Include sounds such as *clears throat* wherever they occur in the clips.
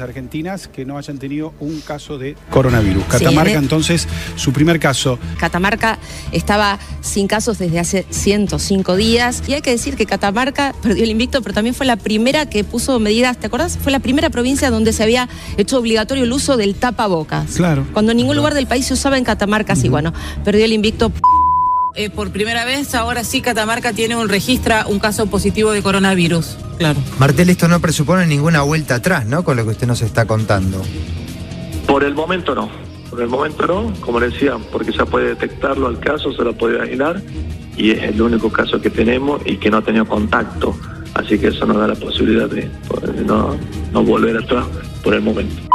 Argentinas que no hayan tenido un caso de coronavirus. Catamarca, entonces, su primer caso. Catamarca estaba sin casos desde hace 105 días y hay que decir que Catamarca perdió el invicto, pero también fue la primera que puso medidas, ¿te acuerdas? Fue la primera provincia donde se había hecho obligatorio el uso del tapabocas. Claro. Cuando en ningún lugar del país se usaba en Catamarca, sí, bueno, perdió el invicto. Eh, por primera vez, ahora sí Catamarca tiene un registra un caso positivo de coronavirus. Claro. Martel, esto no presupone ninguna vuelta atrás, ¿no? Con lo que usted nos está contando. Por el momento no. Por el momento no, como le decía, porque ya puede detectarlo al caso, se lo puede aislar y es el único caso que tenemos y que no ha tenido contacto. Así que eso nos da la posibilidad de, no, no volver atrás por el momento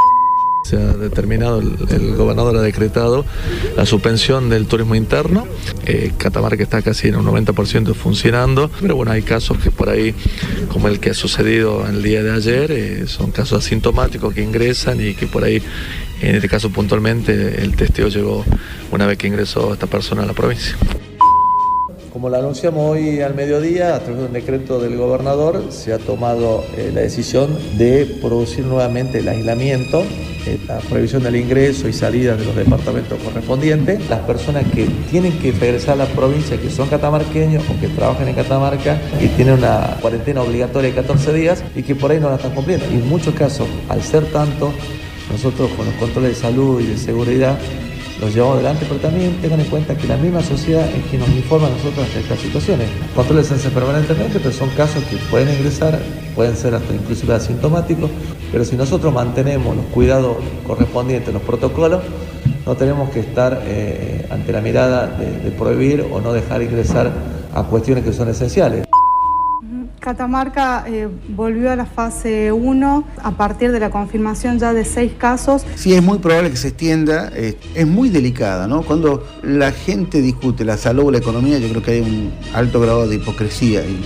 se ha determinado, el, gobernador ha decretado la suspensión del turismo interno. Eh, Catamarca está casi en un 90% funcionando, pero bueno, hay casos que por ahí, como el que ha sucedido el día de ayer, eh, son casos asintomáticos que ingresan y que por ahí, en este caso puntualmente, el testeo llegó una vez que ingresó esta persona a la provincia. Como lo anunciamos hoy al mediodía, a través de un decreto del gobernador, se ha tomado eh, la decisión de producir nuevamente el aislamiento, eh, la prohibición del ingreso y salida de los departamentos correspondientes. Las personas que tienen que regresar a la provincia, que son catamarqueños o que trabajan en Catamarca y tienen una cuarentena obligatoria de 14 días y que por ahí no la están cumpliendo. Y en muchos casos, al ser tanto, nosotros con los controles de salud y de seguridad los llevamos adelante, pero también tengan en cuenta que la misma sociedad es quien nos informa a nosotros de estas situaciones. Controles hacen permanentemente, pero son casos que pueden ingresar, pueden ser hasta inclusive asintomáticos, pero si nosotros mantenemos los cuidados correspondientes, los protocolos, no tenemos que estar eh, ante la mirada de prohibir o no dejar ingresar a cuestiones que son esenciales. Catamarca eh, volvió a la fase 1 a partir de la confirmación ya de seis casos. Sí, es muy probable que se extienda, eh, es muy delicada, ¿no? Cuando la gente discute la salud o la economía, yo creo que hay un alto grado de hipocresía y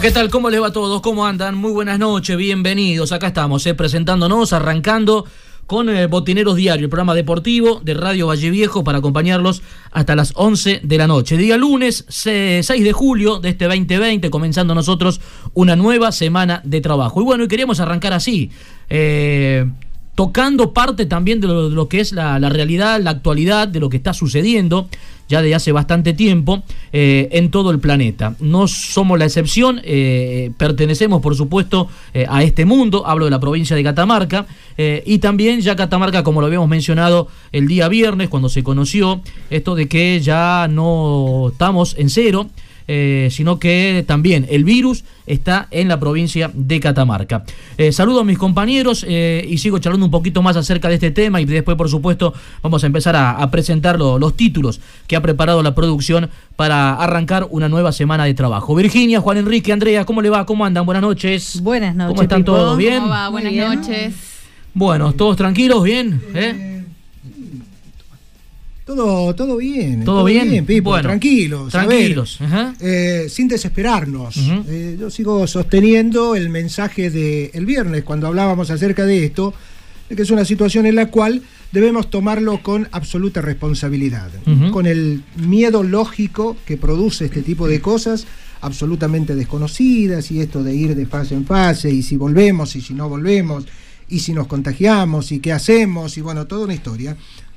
¿qué tal? ¿Cómo les va a todos? ¿Cómo andan? Muy buenas noches, bienvenidos. Acá estamos, eh, presentándonos, arrancando con eh, Botineros Diario, el programa deportivo de Radio Valle Viejo para acompañarlos hasta las 11 de la noche. Día lunes 6 de julio de este 2020, comenzando nosotros una nueva semana de trabajo. Y bueno, y queríamos arrancar así, eh, tocando parte también de lo, que es la realidad, la actualidad, de lo que está sucediendo ya de hace bastante tiempo eh, en todo el planeta. No somos la excepción, eh, pertenecemos por supuesto eh, a este mundo, hablo de la provincia de Catamarca, y también ya Catamarca, como lo habíamos mencionado el día viernes, cuando se conoció esto de que ya no estamos en cero, eh, sino que también el virus está en la provincia de Catamarca. Eh, saludo a mis compañeros eh, y sigo charlando un poquito más acerca de este tema y después, por supuesto, vamos a empezar a, presentar los títulos que ha preparado la producción para arrancar una nueva semana de trabajo. Virginia, Juan Enrique, Andrea, ¿cómo le va? ¿Cómo andan? Buenas noches. Buenas noches. ¿Cómo están todos? ¿Bien? Buenas noches. Bueno, ¿todos tranquilos? ¿Bien? ¿Eh? Todo, todo bien. ¿Todo, bien? bueno, tranquilos. Tranquilos. Eh, sin desesperarnos. Eh, yo sigo sosteniendo el mensaje del viernes cuando hablábamos acerca de esto, de que es una situación en la cual debemos tomarlo con absoluta responsabilidad. Con el miedo lógico que produce este tipo de cosas, absolutamente desconocidas y esto de ir de fase en fase y si volvemos y si no volvemos y si nos contagiamos y qué hacemos y bueno, toda una historia.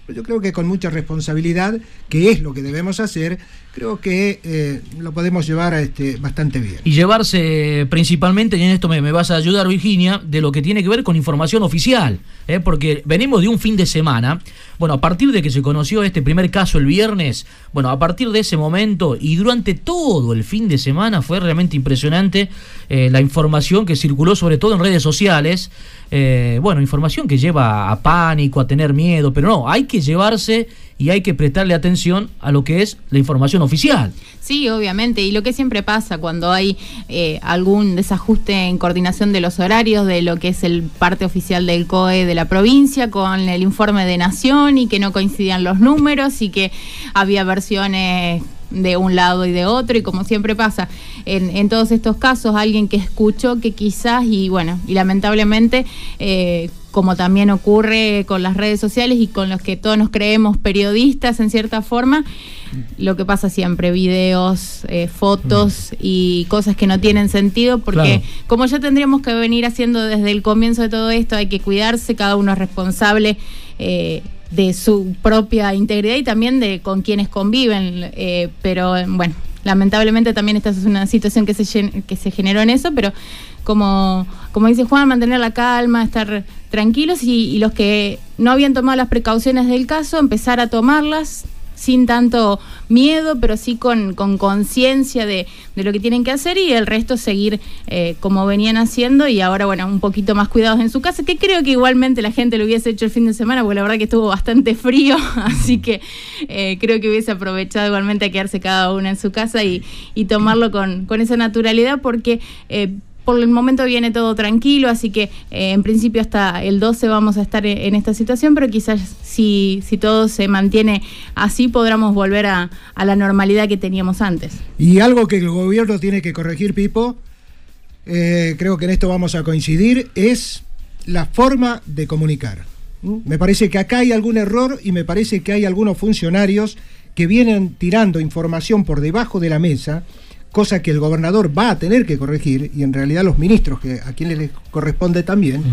Pero yo creo que con mucha responsabilidad, que es lo que debemos hacer, creo que eh, lo podemos llevar este, bastante bien. Y llevarse principalmente, y en esto me, vas a ayudar Virginia, de lo que tiene que ver con información oficial, ¿eh? porque venimos de un fin de semana, bueno, a partir de que se conoció este primer caso el viernes, bueno, a partir de ese momento y durante todo el fin de semana fue realmente impresionante eh, la información que circuló sobre todo en redes sociales, bueno, información que lleva a pánico, a tener miedo, pero no, hay que llevarse y hay que prestarle atención a lo que es la información oficial. Sí, obviamente, y lo que siempre pasa cuando hay eh, algún desajuste en coordinación de los horarios de lo que es el parte oficial del COE de la provincia con el informe de Nación y que no coincidían los números y que había versiones de un lado y de otro y como siempre pasa en, todos estos casos alguien que escuchó que quizás y bueno y lamentablemente eh, como también ocurre con las redes sociales y con los que todos nos creemos periodistas en cierta forma, lo que pasa siempre, videos, eh, fotos y cosas que no tienen sentido, porque como ya tendríamos que venir haciendo desde el comienzo de todo esto, hay que cuidarse, cada uno es responsable. Eh, de su propia integridad y también de con quienes conviven, eh, pero bueno, lamentablemente también esta es una situación que se, que se generó en eso, pero como, como dice Juan, mantener la calma, estar tranquilos y, los que no habían tomado las precauciones del caso, empezar a tomarlas sin tanto miedo, pero sí con conciencia de, de, lo que tienen que hacer y el resto seguir eh, como venían haciendo y ahora, bueno, un poquito más cuidados en su casa, que creo que igualmente la gente lo hubiese hecho el fin de semana, porque la verdad que estuvo bastante *laughs* frío, así que eh, creo que hubiese aprovechado igualmente a quedarse cada uno en su casa y, y tomarlo con, con esa naturalidad, porque... Eh, por el momento viene todo tranquilo, así que eh, en principio hasta el 12 vamos a estar en, esta situación, pero quizás si, si todo se mantiene así podremos volver a, la normalidad que teníamos antes. Y algo que el gobierno tiene que corregir, Pipo, eh, creo que en esto vamos a coincidir, es la forma de comunicar. Me parece que acá hay algún error y me parece que hay algunos funcionarios que vienen tirando información por debajo de la mesa cosa que el gobernador va a tener que corregir, y en realidad los ministros, que a quienes les corresponde también,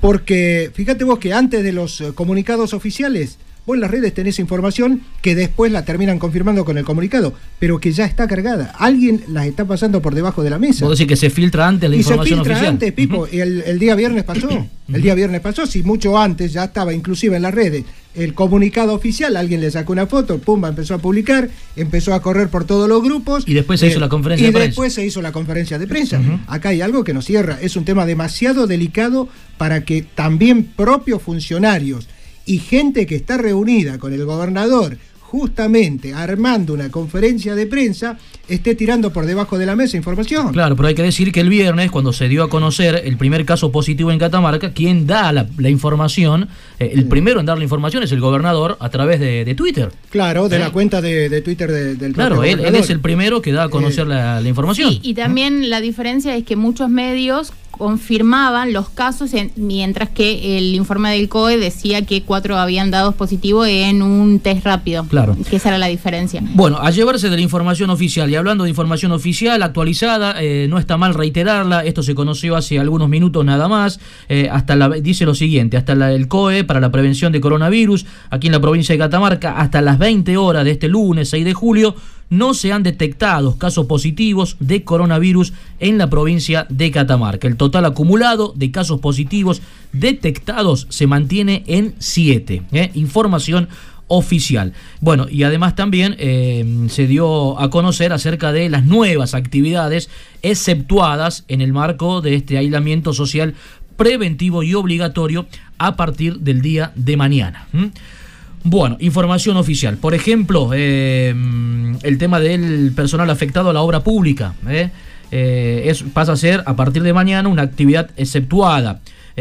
porque fíjate vos que antes de los eh, comunicados oficiales, vos en las redes tenés información que después la terminan confirmando con el comunicado, pero que ya está cargada. Alguien las está pasando por debajo de la mesa. Puedo decir que se filtra antes la información oficial. se filtra antes, Pipo. el, el, día viernes pasó. El día viernes pasó, si mucho antes ya estaba inclusive en las redes el comunicado oficial, alguien le sacó una foto, Pumba empezó a publicar, empezó a correr por todos los grupos. Y después se hizo la conferencia de prensa. Y después se hizo la conferencia de prensa. Acá hay algo que nos cierra. Es un tema demasiado delicado para que también propios funcionarios y gente que está reunida con el gobernador justamente armando una conferencia de prensa, esté tirando por debajo de la mesa información. Claro, pero hay que decir que el viernes, cuando se dio a conocer el primer caso positivo en Catamarca, quien da la, información, eh, el primero en dar la información es el gobernador a través de, Twitter. Claro, de la cuenta de, Twitter del Claro, él, es el primero que da a conocer eh, la, información. y también la diferencia es que muchos medios confirmaban los casos, mientras que el informe del COE decía que cuatro habían dado positivo en un test rápido. Claro. Que esa era la diferencia. Bueno, a llevarse de la información oficial, y hablando de información oficial actualizada, eh, no está mal reiterarla, esto se conoció hace algunos minutos nada más, eh, hasta la, dice lo siguiente, hasta la, el COE para la prevención de coronavirus, aquí en la provincia de Catamarca, hasta las 20 horas de este lunes 6 de julio, no se han detectado casos positivos de coronavirus en la provincia de Catamarca. El total acumulado de casos positivos detectados se mantiene en 7. ¿eh? Información oficial. Bueno, y además también eh, se dio a conocer acerca de las nuevas actividades exceptuadas en el marco de este aislamiento social preventivo y obligatorio a partir del día de mañana. Bueno, información oficial. Por ejemplo, eh, el tema del personal afectado a la obra pública. ¿eh? Eh, pasa a ser a partir de mañana una actividad exceptuada.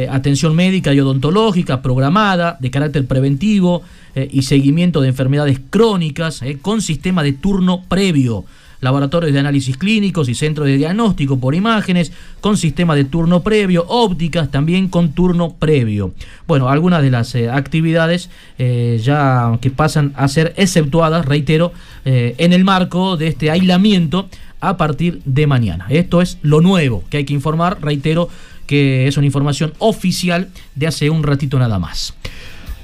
atención médica y odontológica programada de carácter preventivo y seguimiento de enfermedades crónicas con sistema de turno previo laboratorios de análisis clínicos y centros de diagnóstico por imágenes, con sistema de turno previo, ópticas también con turno previo. Bueno, algunas de las eh, actividades eh, ya que pasan a ser exceptuadas, reitero, eh, en el marco de este aislamiento a partir de mañana. Esto es lo nuevo que hay que informar, reitero que es una información oficial de hace un ratito nada más.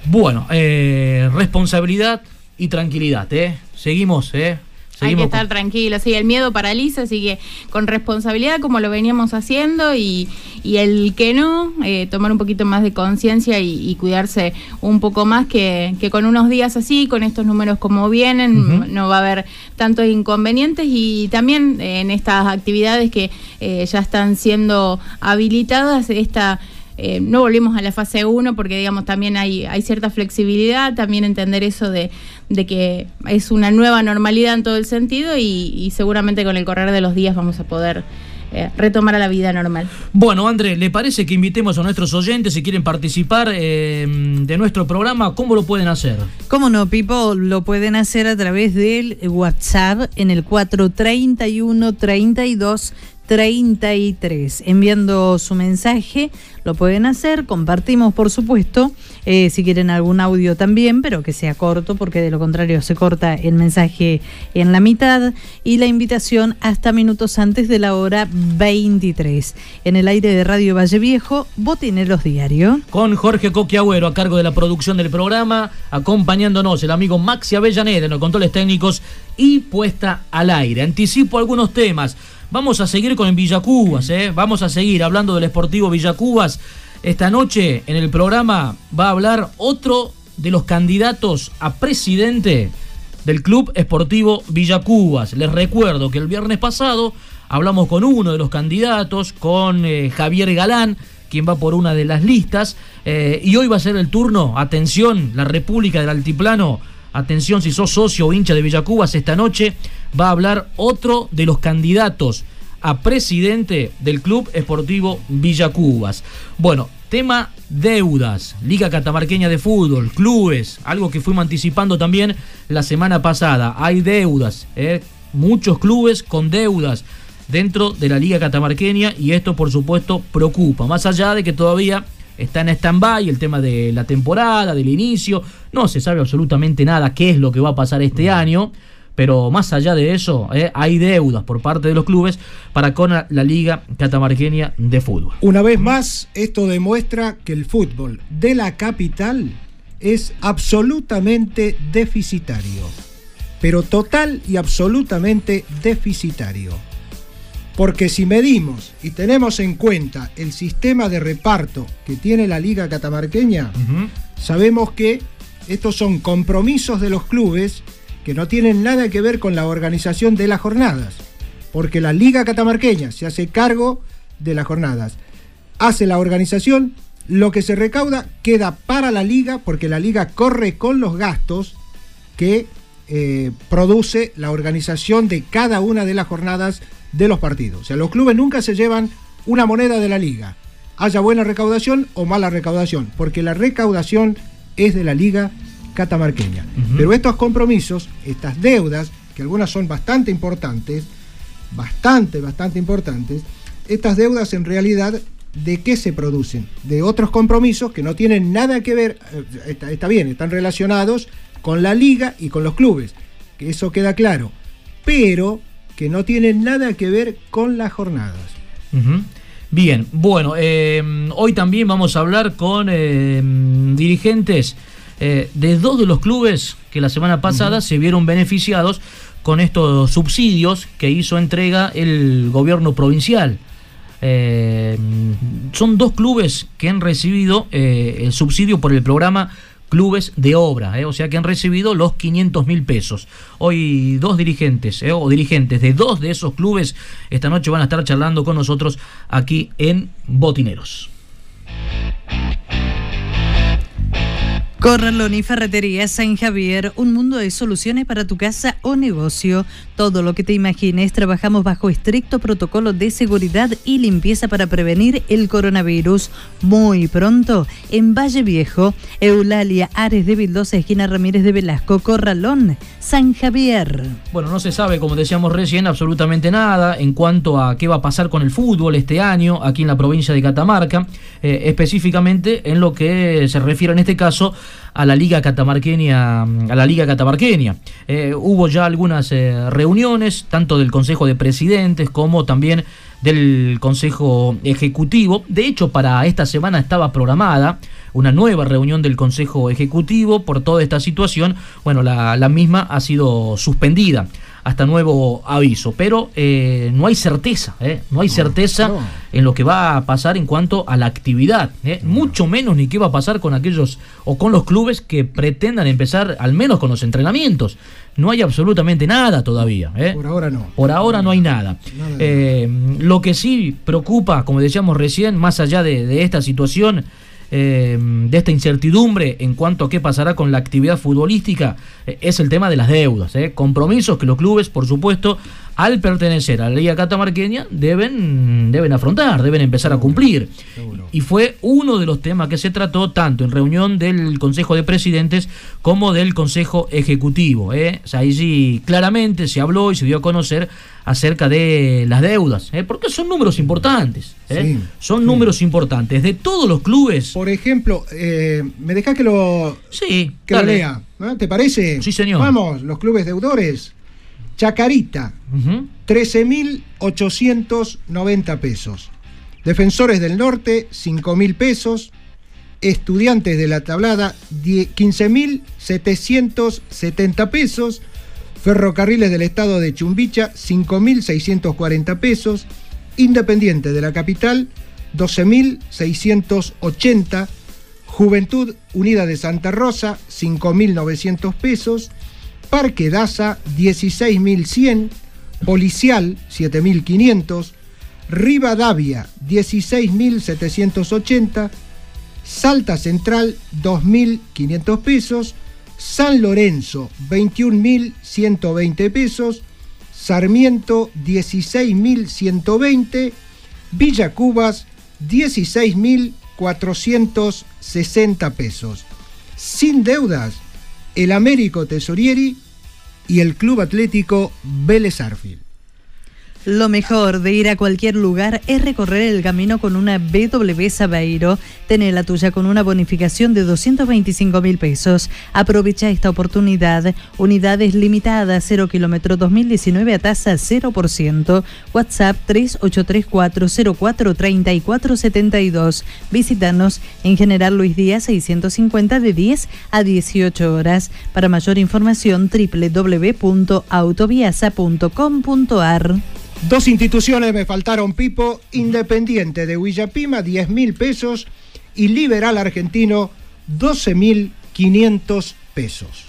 Bueno, responsabilidad y tranquilidad, ¿eh? Seguimos, ¿eh? Hay que estar tranquilo, sí, el miedo paraliza, así que con responsabilidad como lo veníamos haciendo y, el que no, eh, tomar un poquito más de conciencia y, cuidarse un poco más que, con unos días así, con estos números como vienen, no va a haber tantos inconvenientes. Y también en estas actividades que eh, ya están siendo habilitadas, esta eh, no volvemos a la fase 1 porque, digamos, también hay, hay cierta flexibilidad, también entender eso de, que es una nueva normalidad en todo el sentido y, seguramente con el correr de los días vamos a poder eh, retomar a la vida normal. Bueno, André, ¿le parece que invitemos a nuestros oyentes si quieren participar eh, de nuestro programa? ¿Cómo lo pueden hacer? ¿Cómo no, Pipo? Lo pueden hacer a través del WhatsApp en el 431 32 33. Enviando su mensaje, lo pueden hacer, compartimos por supuesto, eh, si quieren algún audio también, pero que sea corto, porque de lo contrario se corta el mensaje en la mitad, y la invitación hasta minutos antes de la hora 23. En el aire de Radio Valle Viejo, Botineros Diario. Con Jorge Coquiagüero a cargo de la producción del programa, acompañándonos el amigo Maxi Avellaneda en los controles técnicos y puesta al aire. Anticipo algunos temas. Vamos a seguir con Villacubas, ¿eh? vamos a seguir hablando del Esportivo Villacubas. Esta noche en el programa va a hablar otro de los candidatos a presidente del Club Esportivo Villacubas. Les recuerdo que el viernes pasado hablamos con uno de los candidatos, con eh, Javier Galán, quien va por una de las listas, eh, y hoy va a ser el turno, atención, la República del Altiplano, atención si sos socio o hincha de Villacubas esta noche, va a hablar otro de los candidatos a presidente del Club Esportivo Villacubas. Bueno, tema deudas, Liga Catamarqueña de Fútbol, clubes, algo que fuimos anticipando también la semana pasada. Hay deudas, ¿eh? muchos clubes con deudas dentro de la Liga Catamarqueña y esto por supuesto preocupa, más allá de que todavía está en stand-by el tema de la temporada, del inicio, no se sabe absolutamente nada qué es lo que va a pasar este año pero más allá de eso, eh, hay deudas por parte de los clubes para con la Liga Catamarqueña de Fútbol. Una vez más, esto demuestra que el fútbol de la capital es absolutamente deficitario, pero total y absolutamente deficitario. Porque si medimos y tenemos en cuenta el sistema de reparto que tiene la Liga Catamarqueña, sabemos que estos son compromisos de los clubes que no tienen nada que ver con la organización de las jornadas, porque la Liga Catamarqueña se hace cargo de las jornadas, hace la organización, lo que se recauda queda para la liga, porque la liga corre con los gastos que eh, produce la organización de cada una de las jornadas de los partidos. O sea, los clubes nunca se llevan una moneda de la liga, haya buena recaudación o mala recaudación, porque la recaudación es de la liga catamarqueña. Pero estos compromisos, estas deudas, que algunas son bastante importantes, bastante, bastante importantes, estas deudas en realidad de qué se producen? De otros compromisos que no tienen nada que ver, eh, está, bien, están relacionados con la liga y con los clubes, que eso queda claro, pero que no tienen nada que ver con las jornadas. Bien, bueno, eh, hoy también vamos a hablar con eh, dirigentes eh, de dos de los clubes que la semana pasada se vieron beneficiados con estos subsidios que hizo entrega el gobierno provincial. Eh, son dos clubes que han recibido eh, el subsidio por el programa clubes de obra, o sea que han recibido los 500 mil pesos. Hoy dos dirigentes o dirigentes de dos de esos clubes esta noche van a estar charlando con nosotros aquí en Botineros. Corralón y Ferretería San Javier, un mundo de soluciones para tu casa o negocio. Todo lo que te imagines, trabajamos bajo estricto protocolo de seguridad y limpieza para prevenir el coronavirus. Muy pronto, en Valle Viejo, Eulalia Ares de Vildosa, esquina Ramírez de Velasco, Corralón, San Javier. Bueno, no se sabe, como decíamos recién, absolutamente nada en cuanto a qué va a pasar con el fútbol este año aquí en la provincia de Catamarca, eh, específicamente en lo que se refiere en este caso a la Liga Catamarqueña. A la Liga. Eh, hubo ya algunas eh, reuniones, tanto del Consejo de Presidentes como también del Consejo Ejecutivo. De hecho, para esta semana estaba programada una nueva reunión del Consejo Ejecutivo por toda esta situación. Bueno, la, la misma ha sido suspendida hasta nuevo aviso. Pero eh, no hay certeza, ¿eh? no hay certeza en lo que va a pasar en cuanto a la actividad, ¿eh? mucho menos ni qué va a pasar con aquellos o con los clubes que pretendan empezar al menos con los entrenamientos. No hay absolutamente nada todavía. Por ahora no. Por ahora no hay nada. lo que sí preocupa, como decíamos recién, más allá de, de esta situación, eh, de esta incertidumbre en cuanto a qué pasará con la actividad futbolística eh, es el tema de las deudas. Eh. Compromisos que los clubes, por supuesto, al pertenecer a la Liga Catamarqueña, deben, deben afrontar, deben empezar a cumplir. Y fue uno de los temas que se trató tanto en reunión del Consejo de Presidentes como del Consejo Ejecutivo. O sea, ahí sí claramente se habló y se dio a conocer acerca de las deudas, ¿eh? porque son números importantes. ¿eh? son números importantes de todos los clubes. Por ejemplo, eh, me dejas que lo, sí, que lo lea. ¿Te parece? Sí, señor. Vamos, los clubes deudores. Chacarita, 13.890 pesos. Defensores del Norte, 5.000 pesos. Estudiantes de la Tablada, 15.770 pesos. Ferrocarriles del Estado de Chumbicha, 5.640 pesos. Independiente de la Capital, 12.680. Juventud Unida de Santa Rosa, 5.900 pesos. Parque Daza, 16.100. Policial, 7.500. Rivadavia, 16.780. Salta Central, 2.500 pesos. San Lorenzo, 21.120 pesos. Sarmiento, 16.120. Villa Cubas, 16.460 pesos. Sin deudas, el Américo Tesorieri y el Club Atlético Vélez Arfield. Lo mejor de ir a cualquier lugar es recorrer el camino con una BW Sabeiro. Tener la tuya con una bonificación de 225 mil pesos. Aprovecha esta oportunidad. Unidades limitadas, 0 kilómetro 2019 a tasa 0%. WhatsApp 3834043472. Visítanos en General Luis Díaz 650 de 10 a 18 horas. Para mayor información www.autoviasa.com.ar. Dos instituciones me faltaron, Pipo. Independiente de Huillapima, 10 mil pesos. Y Liberal Argentino, 12 mil 500 pesos.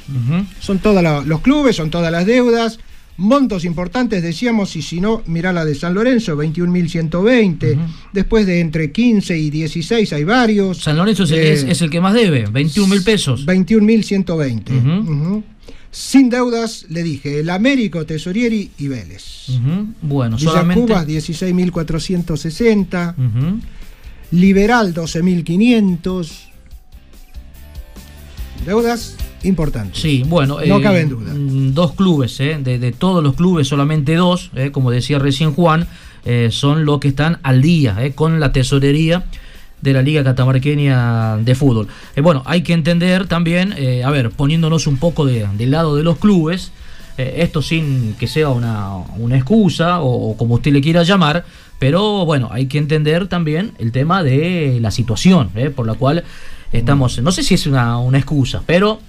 Son todos los clubes, son todas las deudas. Montos importantes, decíamos, y si no, mirá la de San Lorenzo, 21.120. Después de entre 15 y 16 hay varios. San Lorenzo es, el, es, el que más debe, 21 mil pesos. 21.120. Sin deudas, le dije, el Américo, Tesorieri y Vélez. Bueno, Villa solamente... Cubas, 16.460. Liberal, 12.500. Deudas importantes. Sí, bueno. No cabe en duda. Mm, dos clubes, eh, de, todos los clubes, solamente dos, eh, como decía recién Juan, eh, son los que están al día con la tesorería de la Liga Catamarqueña de Fútbol. Eh, bueno, hay que entender también, eh, a ver, poniéndonos un poco de, del lado de los clubes, eh, esto sin que sea una, una excusa o, como usted le quiera llamar, pero bueno, hay que entender también el tema de la situación por la cual estamos, no sé si es una, una excusa, pero...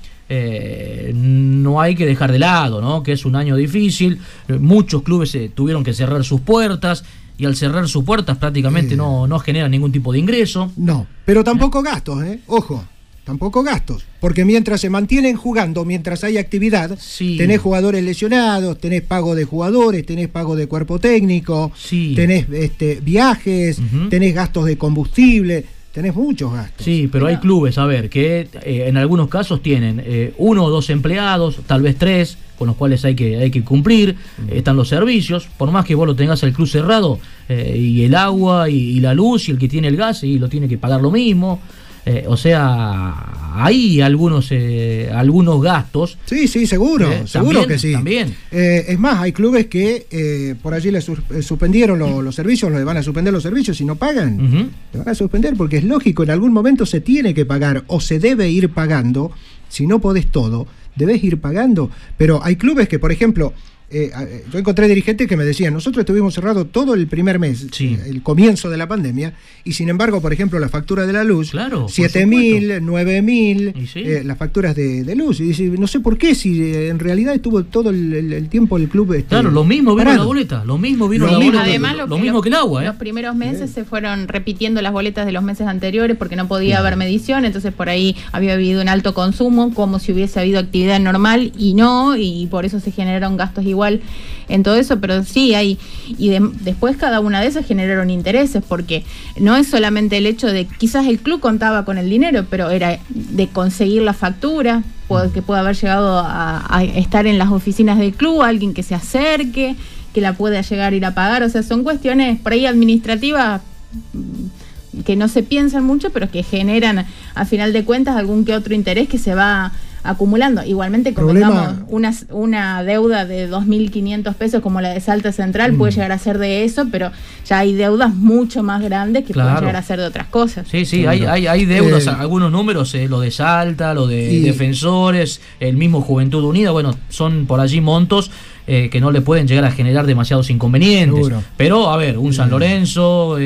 no hay que dejar de lado, ¿no? Que es un año difícil, muchos clubes tuvieron que cerrar sus puertas, y al cerrar sus puertas prácticamente no, no genera ningún tipo de ingreso. No, pero tampoco gastos, ¿eh? Ojo, tampoco gastos. Porque mientras se mantienen jugando, mientras hay actividad, tenés jugadores lesionados, tenés pago de jugadores, tenés pago de cuerpo técnico, tenés este, viajes, tenés gastos de combustible. Tenés muchos gastos. Sí, pero hay clubes, a ver, que eh, en algunos casos tienen eh, uno o dos empleados, tal vez tres, con los cuales hay que, hay que cumplir. Están los servicios, por más que vos lo tengas el club cerrado, eh, y el agua, y, la luz, y el que tiene el gas, y lo tiene que pagar lo mismo. Eh, o sea, hay algunos, eh, algunos gastos. Sí, sí, seguro, seguro también, que sí. también. Es más, hay clubes que eh, por allí le sus- eh, suspendieron lo- los servicios, le van a suspender los servicios y no pagan. Le van a suspender porque es lógico, en algún momento se tiene que pagar o se debe ir pagando. Si no podés todo, debes ir pagando. Pero hay clubes que, por ejemplo, eh, eh, yo encontré dirigentes que me decían, nosotros estuvimos cerrados todo el primer mes, el comienzo de la pandemia, y sin embargo, por ejemplo, la factura de la luz, Claro, por 7 mil, 9 mil, Y sí. eh, las facturas de, de luz. Y dice, no sé por qué, si eh, en realidad estuvo todo el, el- el tiempo el club. este, Claro, lo mismo vino parado. la boleta, lo mismo vino Lo la mismo. boleta. Además, lo, lo, mismo los- que el agua, ¿eh? Los primeros meses se fueron repitiendo las boletas de los meses anteriores porque no podía haber medición, entonces por ahí había habido un alto consumo, como si hubiese habido actividad normal y no, y por eso se generaron gastos en todo eso, pero sí hay, y de- después cada una de esas generaron intereses, porque no es solamente el hecho de, quizás el club contaba con el dinero, pero era de conseguir la factura, que pueda haber llegado a, a estar en las oficinas del club, alguien que se acerque, que la pueda llegar a ir a pagar, o sea, son cuestiones por ahí administrativas mm, que no se piensan mucho, pero que generan a final de cuentas algún que otro interés que se va acumulando. Igualmente, Problema- convengamos, una, una deuda de 2.500 pesos como la de Salta Central puede Mm. llegar a ser de eso, pero ya hay deudas mucho más grandes que Claro. pueden llegar a ser de otras cosas. Sí, sí, hay, hay, hay deudas, Eh, algunos números, eh, lo de Salta, lo de y- Defensores, el mismo Juventud Unida, bueno, son por allí montos eh, que no le pueden llegar a generar demasiados inconvenientes. Seguro. Pero, a ver, un San Lorenzo,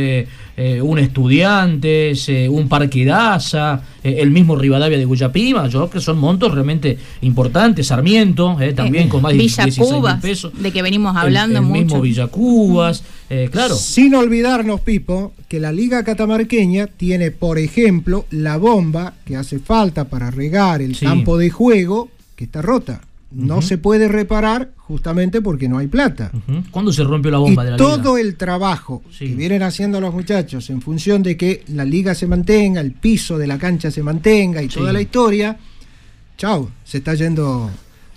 eh, un Estudiantes, eh, un Parque Daza, eh, el mismo Rivadavia de Guyapima, yo creo que son montos realmente importantes, Sarmiento, eh, también con más de Villa 16 mil Cubas, pesos. de que venimos El- hablando el, mucho. mismo Villa Cubas, eh, claro. Sin olvidarnos, Pipo, que la Liga Catamarqueña tiene, por ejemplo, la bomba que hace falta para regar el Sí. campo de juego, que está rota. No se puede reparar justamente porque no hay plata. ¿Cuándo se rompió la Y bomba de la todo liga? el trabajo Sí. que vienen haciendo los muchachos en función de que la liga se mantenga, el piso de la cancha se mantenga y Sí. toda la historia, chau, se está yendo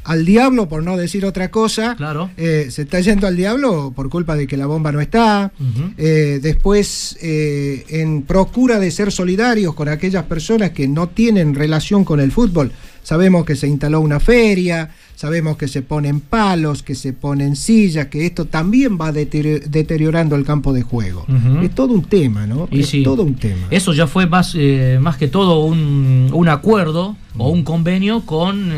al diablo por no decir otra cosa. Claro. Eh, se está yendo al diablo por culpa de que la bomba no está. Eh, después, eh, en procura de ser solidarios con aquellas personas que no tienen relación con el fútbol, sabemos que se instaló una feria, sabemos que se ponen palos, que se ponen sillas, que esto también va deterior- deteriorando el campo de juego. Es todo un tema, ¿no? Y es sí. todo un tema. Eso ya fue más, más que todo un, un acuerdo o un convenio con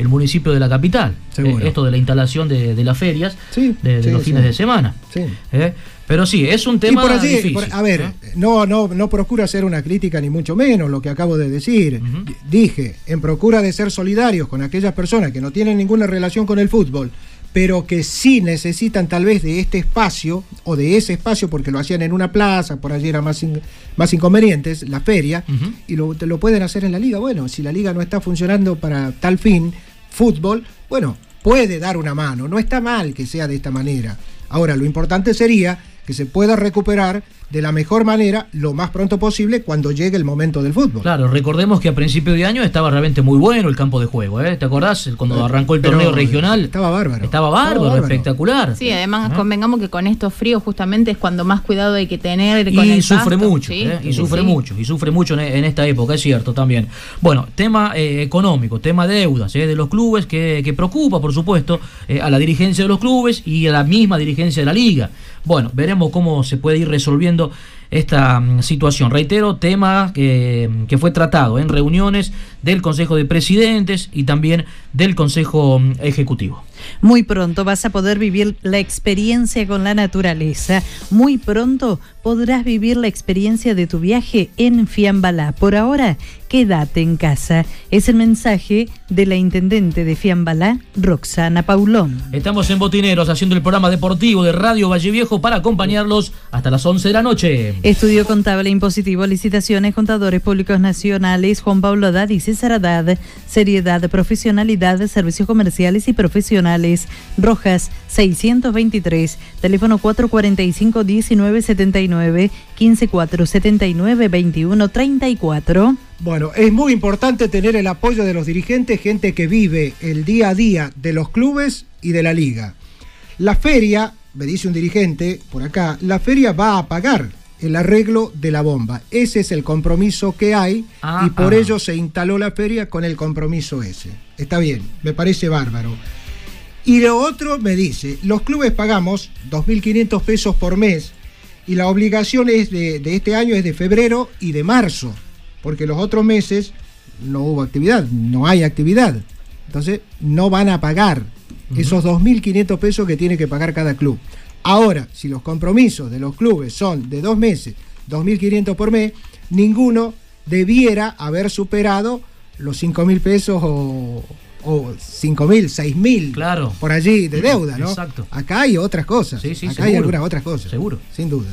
el municipio de la capital. Seguro. Eh, esto de la instalación de, de las ferias Sí, de, los sí. fines de semana. Sí. Eh, Pero sí, es un Y tema por allí, difícil. por- a ver, ¿eh? no, no, no procura hacer una crítica ni mucho menos lo que acabo de decir. Dije, en procura de ser solidarios con aquellas personas que no tienen ninguna relación con el fútbol, pero que sí necesitan tal vez de este espacio o de ese espacio porque lo hacían en una plaza, por allí era más, in- más inconvenientes, la feria, y lo, lo pueden hacer en la liga. Bueno, si la liga no está funcionando para tal fin, fútbol, bueno, puede dar una mano. No está mal que sea de esta manera. Ahora, lo importante sería que se pueda recuperar de la mejor manera lo más pronto posible cuando llegue el momento del fútbol. Claro, recordemos que a principio de año estaba realmente muy bueno el campo de juego, ¿eh? ¿Te acordás? Cuando arrancó el Pero torneo regional. Estaba bárbaro. Estaba bárbaro, bárbaro. espectacular. Sí, además convengamos que con estos fríos justamente es cuando más cuidado hay que tener con Y el sufre pasto, mucho, ¿sí? ¿eh? y sufre sí. mucho, y sufre mucho en, en esta época, es cierto también. Bueno, tema eh, económico, tema deudas ¿eh? de los clubes que, que preocupa, por supuesto, eh, a la dirigencia de los clubes y a la misma dirigencia de la liga. Bueno, veremos cómo se puede ir resolviendo esta mm, situación. Reitero, tema que, que fue tratado en reuniones del Consejo de Presidentes y también del Consejo mm, Ejecutivo. Muy pronto vas a poder vivir la experiencia con la naturaleza. Muy pronto podrás vivir la experiencia de tu viaje en Fiambalá. Por ahora, quédate en casa. Es el mensaje de la intendente de Fiambalá, Roxana Paulón. Estamos en Botineros haciendo el programa deportivo de Radio Valle Viejo para acompañarlos hasta las 11 de la noche. Estudio contable impositivo, licitaciones, contadores públicos nacionales, Juan Pablo Haddad y César Haddad, seriedad, profesionalidad, servicios comerciales y profesionales. Rojas 623, teléfono 445-1979, 15479-2134. Bueno, es muy importante tener el apoyo de los dirigentes, gente que vive el día a día de los clubes y de la liga. La feria, me dice un dirigente por acá, la feria va a pagar el arreglo de la bomba. Ese es el compromiso que hay Ah, y por ah. ello se instaló la feria con el compromiso ese. Está bien, me parece bárbaro. Y lo otro me dice, los clubes pagamos 2.500 pesos por mes y la obligación es de, de este año es de febrero y de marzo, porque los otros meses no hubo actividad, no hay actividad. Entonces no van a pagar esos 2.500 pesos que tiene que pagar cada club. Ahora, si los compromisos de los clubes son de dos meses, 2.500 por mes, ninguno debiera haber superado los 5.000 pesos o, o 5.000, 6.000 Claro. por allí de deuda, ¿no? Exacto. Acá hay otras cosas. Sí, sí, Acá hay seguro. algunas otras cosas. Seguro. Sin duda.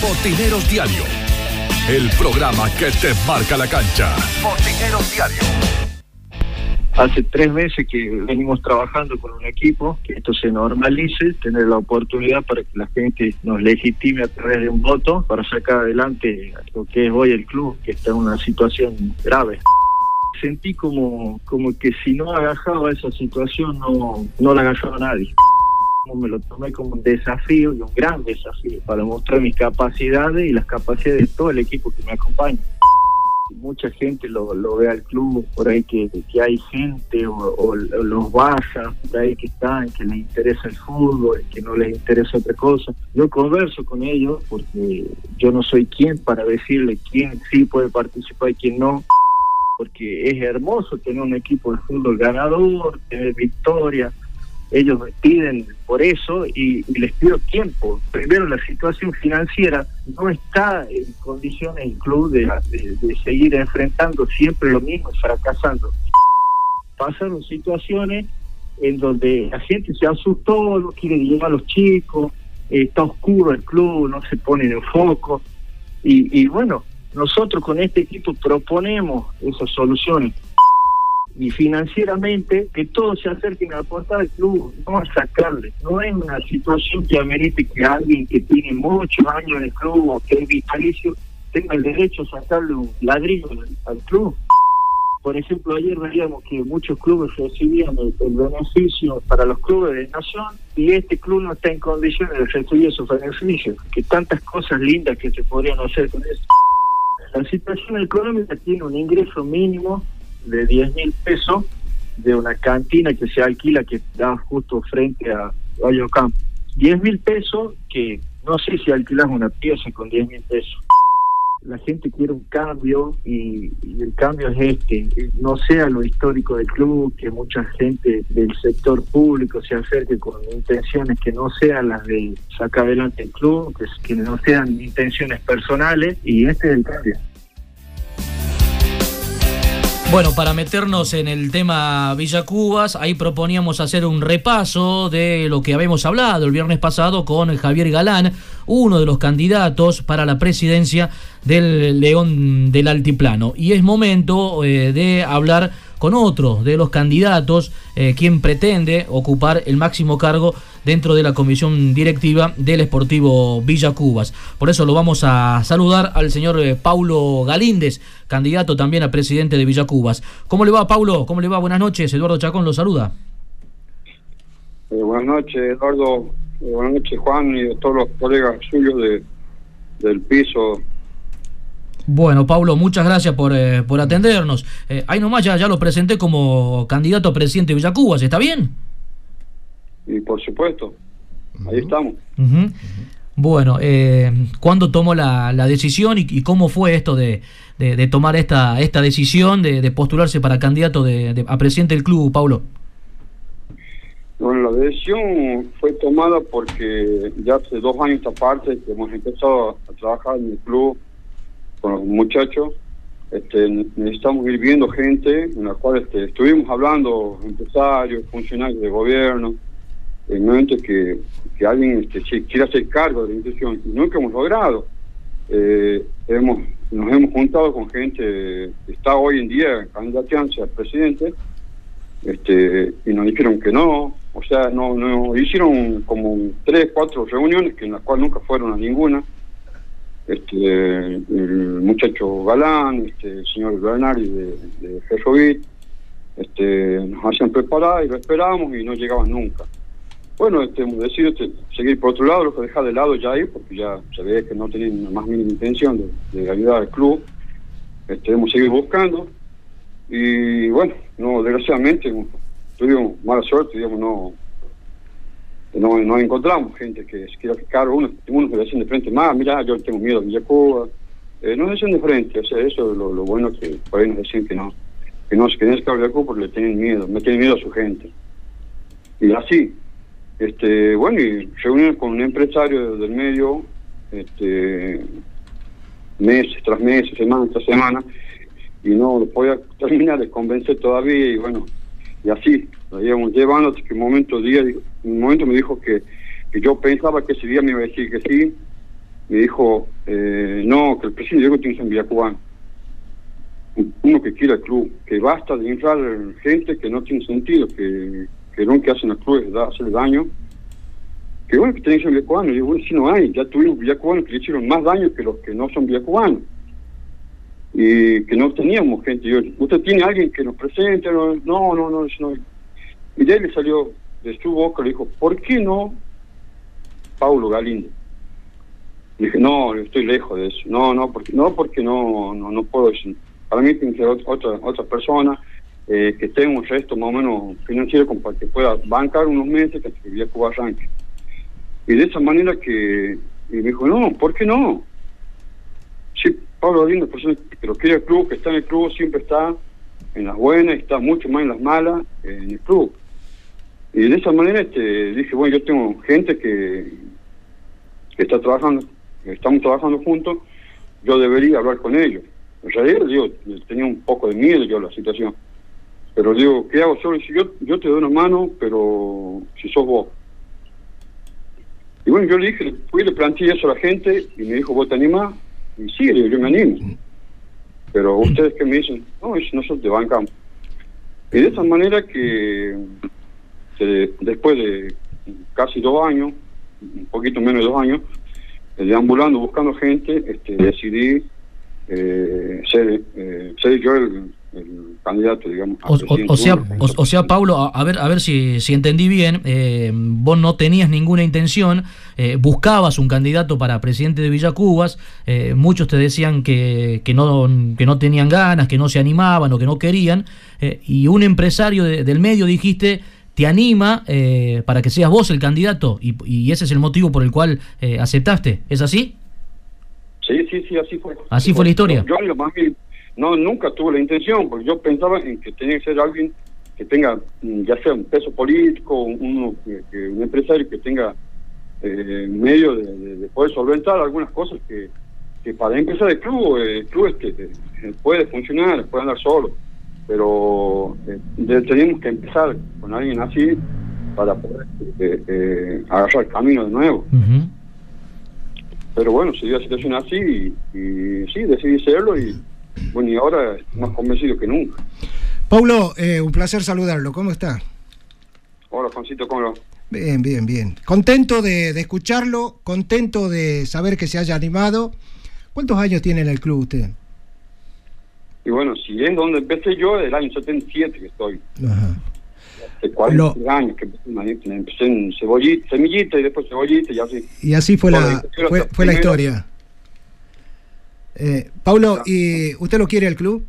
Botineros Diario. El programa que te marca la cancha. Botineros Diario. Hace tres meses que venimos trabajando con un equipo, que esto se normalice, tener la oportunidad para que la gente nos legitime a través de un voto para sacar adelante lo que es hoy el club, que está en una situación grave. Sentí como, como que si no agajaba esa situación no, no la agajaba nadie. Me lo tomé como un desafío y un gran desafío para mostrar mis capacidades y las capacidades de todo el equipo que me acompaña mucha gente lo, lo ve al club, por ahí que, que hay gente o, los vaya, por ahí que están, que les interesa el fútbol, que no les interesa otra cosa. Yo converso con ellos porque yo no soy quien para decirle quién sí puede participar y quién no, porque es hermoso tener un equipo de fútbol ganador, tener victoria, ellos me piden por eso y, les pido tiempo. Primero, la situación financiera no está en condiciones el club de, seguir enfrentando siempre lo mismo y fracasando. Pasaron situaciones en donde la gente se asustó, no quiere llevar a los chicos, eh, está oscuro el club, no se pone en foco. Y, y bueno, nosotros con este equipo proponemos esas soluciones y financieramente que todos se acerquen a aportar al club, no a sacarle. No es una situación que amerite que alguien que tiene muchos años en el club o que es vitalicio tenga el derecho a sacarle un ladrillo al, club. Por ejemplo, ayer veíamos que muchos clubes recibían el, el beneficio para los clubes de nación y este club no está en condiciones de recibir esos beneficios. Que tantas cosas lindas que se podrían hacer con eso. La situación económica tiene un ingreso mínimo de 10 mil pesos de una cantina que se alquila que da justo frente a Valle Campo. 10 mil pesos que no sé si alquilas una pieza con 10 mil pesos. La gente quiere un cambio y, el cambio es este, eh, no sea lo histórico del club, que mucha gente del sector público se acerque con intenciones que no sean las de sacar adelante el club, que, que no sean intenciones personales y este es el cambio. Bueno, para meternos en el tema Villa Cubas, ahí proponíamos hacer un repaso de lo que habíamos hablado el viernes pasado con Javier Galán, uno de los candidatos para la presidencia del León del Altiplano. Y es momento eh, de hablar con otro de los candidatos, eh, quien pretende ocupar el máximo cargo dentro de la comisión directiva del Esportivo Villa Cubas. Por eso lo vamos a saludar al señor eh, Paulo Galíndez, candidato también a presidente de Villa Cubas. ¿Cómo le va, Paulo? ¿Cómo le va? Buenas noches. Eduardo Chacón lo saluda. Buenas noches, Eduardo. Buenas noches, Juan, y a todos los colegas suyos de, del piso. Bueno, Paulo, muchas gracias por, eh, por atendernos. Eh, ahí nomás ya, ya lo presenté como candidato a presidente de Villa Cubas, ¿está bien? Y por supuesto, ahí estamos. Bueno, eh, ¿cuándo tomó la, la decisión y, y cómo fue esto de, de- de tomar esta, esta decisión de, de postularse para candidato de, de- a presidente del club, Paulo? Bueno, la decisión fue tomada porque ya hace dos años esta parte que hemos empezado a trabajar en el club con los muchachos. Este, necesitamos ir viendo gente en la cual este, estuvimos hablando, empresarios, funcionarios de gobierno, en el momento que, que alguien este, quiera hacer cargo de la institución. Y nunca hemos logrado. Eh, hemos, nos hemos juntado con gente que está hoy en día candidateándose a presidente este, y nos dijeron que no, o sea, no, hicieron como tres, cuatro reuniones que en las cuales nunca fueron a ninguna. Este, el muchacho Galán, este, el señor Bernardi de, de este, nos hacían preparar y lo esperábamos y no llegaban nunca. bueno, este, decidido este, seguir por otro lado, lo que dejar de lado ya ahí, porque ya se ve que no tenían la más mínima intención de, de ayudar al club. Este, hemos seguido buscando y bueno, no desgraciadamente tuvimos mala suerte, digamos, no no, encontramos gente que se quiera fijar, uno, uno que decían de frente, más, mira, yo tengo miedo a Villacuba, eh, no decían de frente, o sea, eso es lo, bueno que por ahí nos decían que no, que no se querían escapar de Villacuba porque le tienen miedo, me tienen miedo a su gente. Y así, este, bueno, y reuniones con un empresario del medio, este, meses tras meses, semana tras semana, y no lo podía terminar de convencer todavía, y bueno, y así, lo íbamos llevando hasta que un momento, día, un momento me dijo que, que yo pensaba que ese día me iba a decir que sí, me dijo, eh, no, que el presidente Diego tiene enviar cubano. Uno que quiera el club, que basta de inflar gente que no tiene sentido, que, que lo que hacen al club es hacerle daño. Que bueno que tienen que ser cubanos. Y digo, bueno, si no hay, ya tuvimos villacubanos que le hicieron más daño que los que no son villacubanos. Y que no teníamos gente. Yo, ¿Usted tiene alguien que nos presente? No, no, no, no. no. Y de ahí le salió de su boca, le dijo, ¿por qué no Paulo Galindo? Dije, no, estoy lejos de eso. No, no, porque no, porque no, no, no puedo decir. Para mí tiene que ser otra, otra persona eh, que tenga un resto más o menos financiero para que pueda bancar unos meses que el Cuba arranque. Y de esa manera que me dijo, no, ¿por qué no? Pablo que lo quiere el club, que está en el club, siempre está en las buenas y está mucho más en las malas en el club. Y de esa manera este, dije, bueno, yo tengo gente que, que está trabajando, estamos trabajando juntos, yo debería hablar con ellos. En realidad, digo, tenía un poco de miedo yo a la situación. Pero digo, ¿qué hago solo? Yo, yo te doy una mano, pero si sos vos. Y bueno, yo le dije, fui le planteé eso a la gente y me dijo, ¿vos te animás? Y sí, le digo, yo me animo. Pero ustedes que me dicen, no, nosotros te bancamos. Y de esa manera que después de casi dos años, un poquito menos de dos años, eh, deambulando, buscando gente, este, decidí eh, ser, eh, ser yo el, candidato, digamos. O, sea, o, sea, Pablo, a, ver, a ver si, si entendí bien, eh, vos no tenías ninguna intención, eh, buscabas un candidato para presidente de Villacubas, eh, muchos te decían que, que, no, que no tenían ganas, que no se animaban o que no querían, y un empresario del medio dijiste te anima para que seas vos el candidato y, y, ese es el motivo por el cual aceptaste, ¿es así? Sí, sí, sí, así fue. Así fue la historia. Yo, no, nunca tuve la intención, porque yo pensaba en que tenía que ser alguien que tenga, mm, ya sea un peso político, un, un empresario que tenga eh, medio de, poder solventar algunas cosas que, que para empezar el club, el club este, eh, puede funcionar, puede andar solo, pero eh, tenemos que empezar con alguien así para poder eh, eh agarrar camino de nuevo. Pero bueno, se dio la situación así y, y sí, decidí serlo y bueno, y ahora más convencido que nunca. Paulo, eh, un placer saludarlo. ¿Cómo está? Hola, Juancito, ¿cómo va? Bien, bien, bien. Contento de, escucharlo, contento de saber que se haya animado. ¿Cuántos años tiene en el club usted? Y bueno, si es donde empecé yo, del año 77 que estoy. Ajá. Hace 40 años que empecé en cebollita, semillita y después cebollita y así. Y así fue, la, fue, fue la historia. Eh, Paulo, ¿y usted lo quiere el club?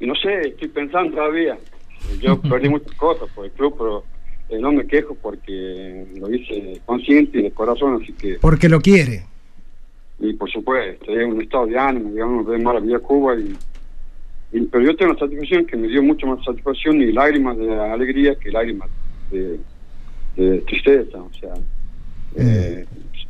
No sé, estoy pensando todavía. Yo *laughs* perdí muchas cosas por el club, pero eh, no me quejo porque lo hice consciente y de corazón, así que... Porque lo quiere. Y por supuesto, estoy en un estado de ánimo, digamos, de maravilla Cuba y, pero yo tengo una satisfacción que me dio mucho más satisfacción y lágrimas de alegría que lágrimas de, tristeza, o sea... Eh,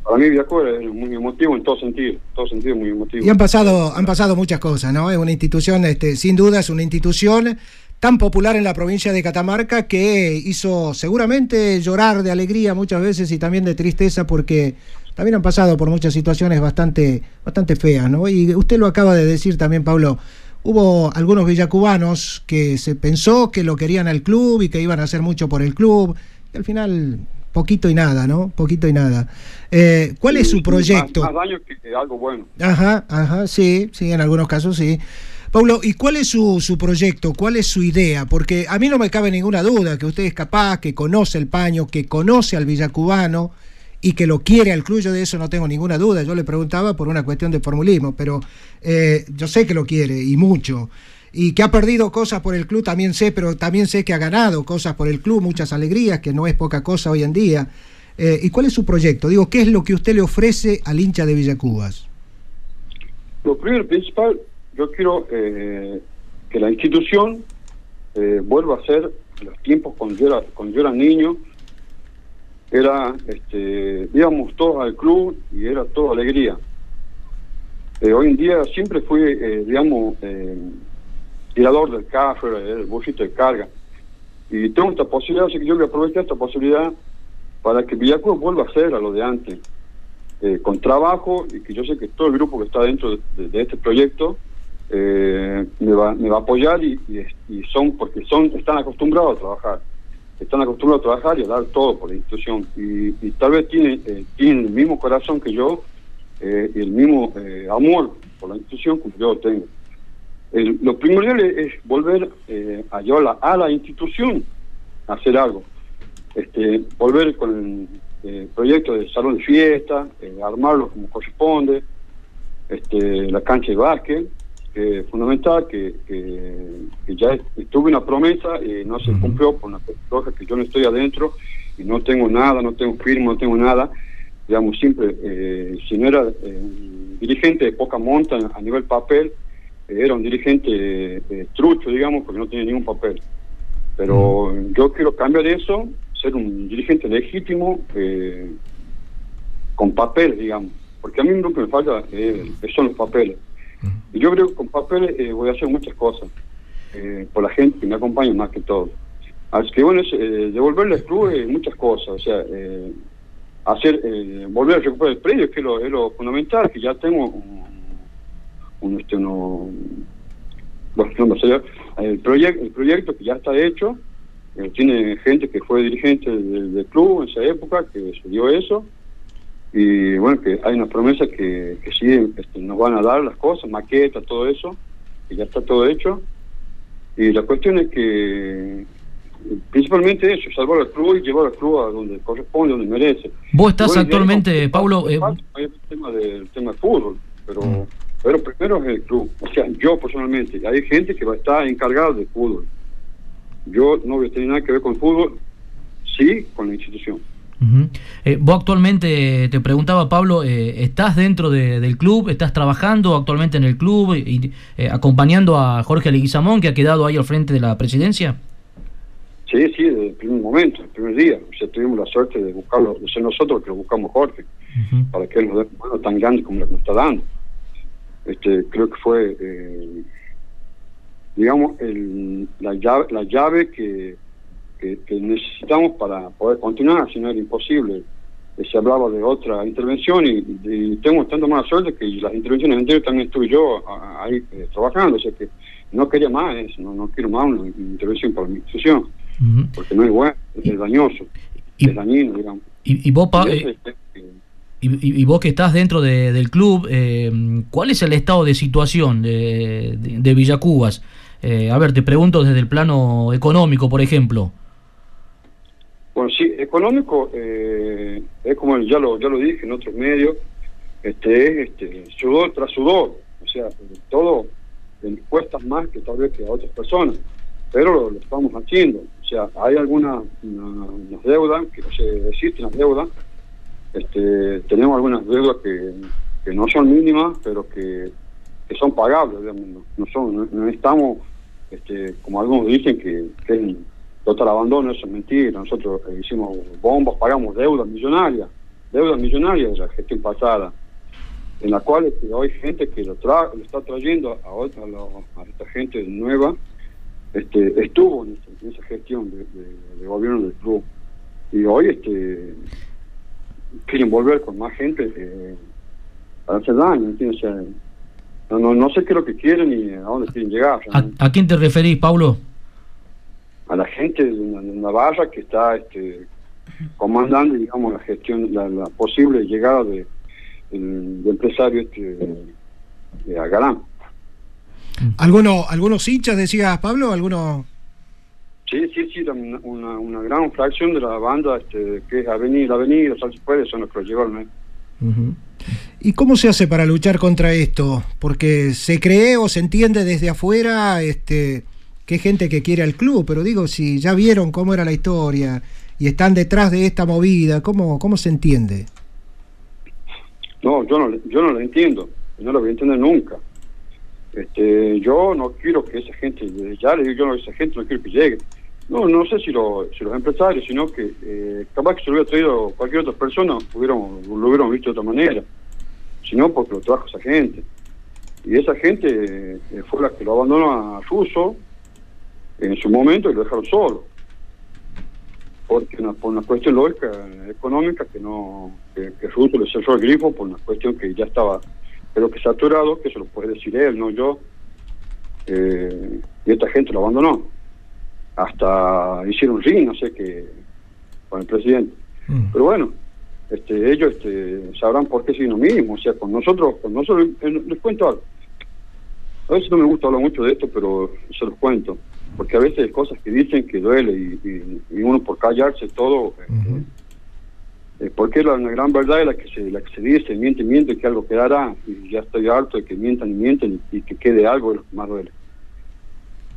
para mí Villacuba es muy emotivo en todo sentido, todo sentido muy emotivo. Y han pasado, han pasado muchas cosas, ¿no? Es una institución, este, sin duda es una institución tan popular en la provincia de Catamarca que hizo seguramente llorar de alegría muchas veces y también de tristeza porque también han pasado por muchas situaciones bastante, bastante feas, ¿no? Y usted lo acaba de decir también, Pablo. Hubo algunos villacubanos que se pensó que lo querían al club y que iban a hacer mucho por el club. Y al final poquito y nada, ¿no? Poquito y nada. Eh, ¿Cuál es su proyecto? Más, daño que algo bueno. Ajá, ajá, sí, sí, en algunos casos sí. Pablo, ¿y cuál es su, su proyecto? ¿Cuál es su idea? Porque a mí no me cabe ninguna duda que usted es capaz, que conoce el paño, que conoce al villacubano y que lo quiere al club, yo de eso no tengo ninguna duda. Yo le preguntaba por una cuestión de formulismo, pero eh, yo sé que lo quiere y mucho. Y que ha perdido cosas por el club también sé, pero también sé que ha ganado cosas por el club, muchas alegrías, que no es poca cosa hoy en día. Eh, ¿Y cuál es su proyecto? Digo, ¿qué es lo que usted le ofrece al hincha de Villacubas? Lo primero principal, yo quiero eh, que la institución eh, vuelva a ser los tiempos cuando yo era, cuando yo era niño, era, este, íbamos todos al club y era toda alegría. hoy en día siempre fui, digamos, tirador del carro, el bolsito de carga. Y tengo esta posibilidad, así que yo voy a aprovechar esta posibilidad para que Villacruz vuelva a ser a lo de antes, eh, con trabajo y que yo sé que todo el grupo que está dentro de, este proyecto eh, me, va, a apoyar y, son porque son están acostumbrados a trabajar, están acostumbrados a trabajar y a dar todo por la institución y, tal vez tienen, eh, el mismo corazón que yo y el mismo amor por la institución como yo tengo. Lo primordial es, volver a llevar a la institución a hacer algo este, volver con el eh, proyecto de salón de fiesta, eh, armarlo como corresponde, este, la cancha de básquet, que es fundamental, que, que, ya tuve una promesa y no se cumplió por una cosa que yo no estoy adentro y no tengo nada, no tengo firma, no tengo nada. Digamos, siempre, eh, si no era dirigente de poca monta a nivel papel, era un dirigente trucho, digamos, porque no tenía ningún papel. Pero yo quiero cambiar eso ser un dirigente legítimo eh, con papeles, digamos. Porque a mí lo que me falta eh, son los papeles. Y yo creo que con papeles eh, voy a hacer muchas cosas por la gente que me acompaña más que todo. Así que bueno, es, devolverle al club muchas cosas. O sea, hacer volver a recuperar el predio, que es lo, es lo fundamental, que ya tengo un, un este, uno, el, proyecto el proyecto que ya está hecho, eh, tiene gente que fue dirigente del, club en esa época, que se dio eso, y bueno, que hay una promesa que, que sí este, nos van a dar las cosas, maquetas, todo eso, que ya está todo hecho, y la cuestión es que principalmente eso, salvar al club y llevar al club a donde corresponde, donde merece. Vos estás actualmente, Pablo... Eh... Hay el tema, del tema de fútbol, pero... Mm. Pero primero es el club, o sea, yo personalmente, hay gente que va a estar encargada del fútbol, yo no voy a tener nada que ver con fútbol, sí con la institución. Eh, vos actualmente, te preguntaba Pablo, eh, ¿estás dentro del club? ¿Estás trabajando actualmente en el club y eh, acompañando a Jorge Leguizamón, que ha quedado ahí al frente de la presidencia? Sí, sí, desde el primer momento, el primer día. O sea, tuvimos la suerte de buscarlo, de ser nosotros que lo buscamos Jorge, para que él nos dé mano tan grande como la que nos está dando. Este, creo que fue digamos, el, la llave, la llave que, que, necesitamos para poder continuar, si no era imposible. Eh, se hablaba de otra intervención y, tengo tanto más suerte que las intervenciones anteriores también estuve yo ahí eh, trabajando, o sea que no quería más eso, no, no quiero más una intervención para mi institución, porque no es bueno, es dañoso, es dañino, digamos. Y, vos, eh, y, vos que estás dentro del club, ¿cuál es el estado de situación de, de, Villacubas? Eh, a ver, te pregunto desde el plano económico, por ejemplo. Bueno, sí, económico eh, es como ya lo ya lo dije en otros medios, este es este, sudor tras sudor, o sea, todo cuesta más que tal vez que a otras personas, pero lo, estamos haciendo, o sea, hay algunas deudas, que se existen las deudas, este, tenemos algunas deudas que, que no son mínimas, pero que, que son pagables, digamos, no, son, no estamos este, como algunos dicen que, es total abandono, eso es mentira. Nosotros eh, hicimos bombas, pagamos deudas millonarias, deudas millonarias de la gestión pasada, en la cual este, hay gente que lo, lo está trayendo a, otra, a, esta gente nueva, este, estuvo en, esa gestión de, gobierno del club. Y hoy este quieren volver con más gente eh, para hacer daño, ¿entiendes? No, no, no sé qué es lo que quieren y a dónde quieren llegar. ¿A, quién te referís, Pablo? A la gente de Navarra que está este, comandando, digamos, la gestión, la, posible llegada de, del empresario este, de Agarán. ¿Alguno, ¿Algunos hinchas, decías Pablo? ¿Alguno? Sí, sí, sí, una, gran fracción de la banda este, que es Avenida, Avenida, Sal puede, son los que lo llevaron. ¿eh? ¿Y cómo se hace para luchar contra esto? Porque se cree o se entiende desde afuera este, que hay gente que quiere al club, pero digo, si ya vieron cómo era la historia y están detrás de esta movida, ¿cómo, cómo se entiende? No, yo no, yo no lo entiendo, no lo voy a entender nunca. Este, yo no quiero que esa gente, ya le digo yo a esa gente, no quiero que llegue. No, no sé si, lo, si los empresarios, sino que eh, capaz que se lo hubiera traído cualquier otra persona, hubiéramos, lo hubiéramos visto de otra manera, sino porque lo trajo esa gente. Y esa gente eh, fue la que lo abandonó a Russo en su momento y lo dejaron solo. Porque por una cuestión lógica, económica, que no que, que Russo le cerró el grifo por una cuestión que ya estaba, pero que saturado, que se lo puede decir él, no yo. Eh, y esta gente lo abandonó hasta hicieron ring, no sé qué, con el presidente. Mm. Pero bueno, este, ellos este, sabrán por qué siguen lo mismo. O sea, con nosotros, con nosotros les cuento algo. A veces no me gusta hablar mucho de esto, pero se los cuento. Porque a veces hay cosas que dicen que duele y, uno por callarse todo. Este, porque la, gran verdad es la que se la que se dice, miente, miente, que algo quedará. Y ya estoy harto de que mientan y mienten y, que quede algo de lo que más duele.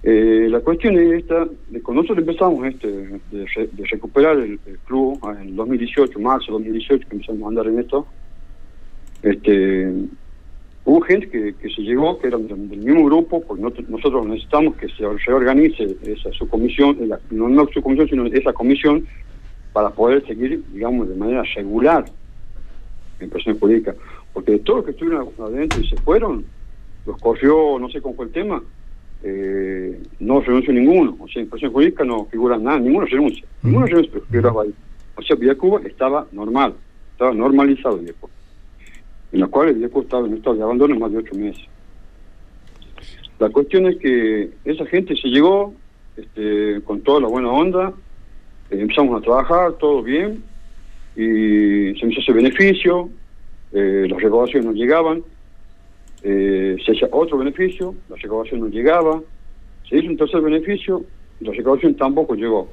Eh, la cuestión es esta, de nosotros empezamos este, de, recuperar el, club ah, en 2018, marzo 2018, que empezamos a andar en esto, este, hubo gente que, se llegó, que eran del, mismo grupo, porque nosotros necesitamos que se reorganice esa subcomisión, no, no su comisión, sino esa comisión, para poder seguir, digamos, de manera regular en presión jurídica. Porque de todos los que estuvieron adentro y se fueron, los corrió, no sé cómo fue el tema, eh, no renunció ninguno. O sea, en presión jurídica no figura nada, ninguno renuncia. Ninguno renuncia, pero figuraba ahí. O sea, Cuba estaba normal, estaba normalizado Cuba En la cual el Cuba estaba en estado de abandono más de ocho meses. La cuestión es que esa gente se llegó este, con toda la buena onda, eh, empezamos a trabajar, todo bien, y se hizo ese beneficio, eh, las recaudaciones no llegaban, eh, se hizo otro beneficio, la recaudación no llegaba, se hizo un tercer beneficio, la recaudación tampoco llegó.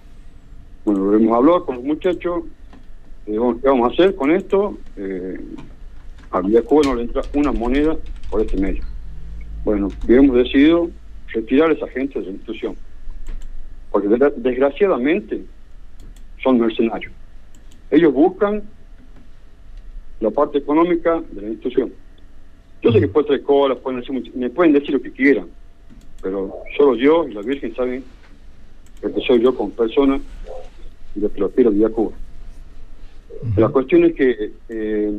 Bueno, hemos hablado con los muchachos, eh, ¿qué vamos a hacer con esto? Eh, a Cuba no le entra una moneda por este medio. Bueno, hemos decidido retirar a esa gente de la institución, porque desgraciadamente son mercenarios. Ellos buscan la parte económica de la institución yo sé que pueden traer colas, pueden me pueden decir lo que quieran, pero solo yo y la Virgen saben lo que soy yo como persona y lo que lo quiero de Cuba. La cuestión es que eh,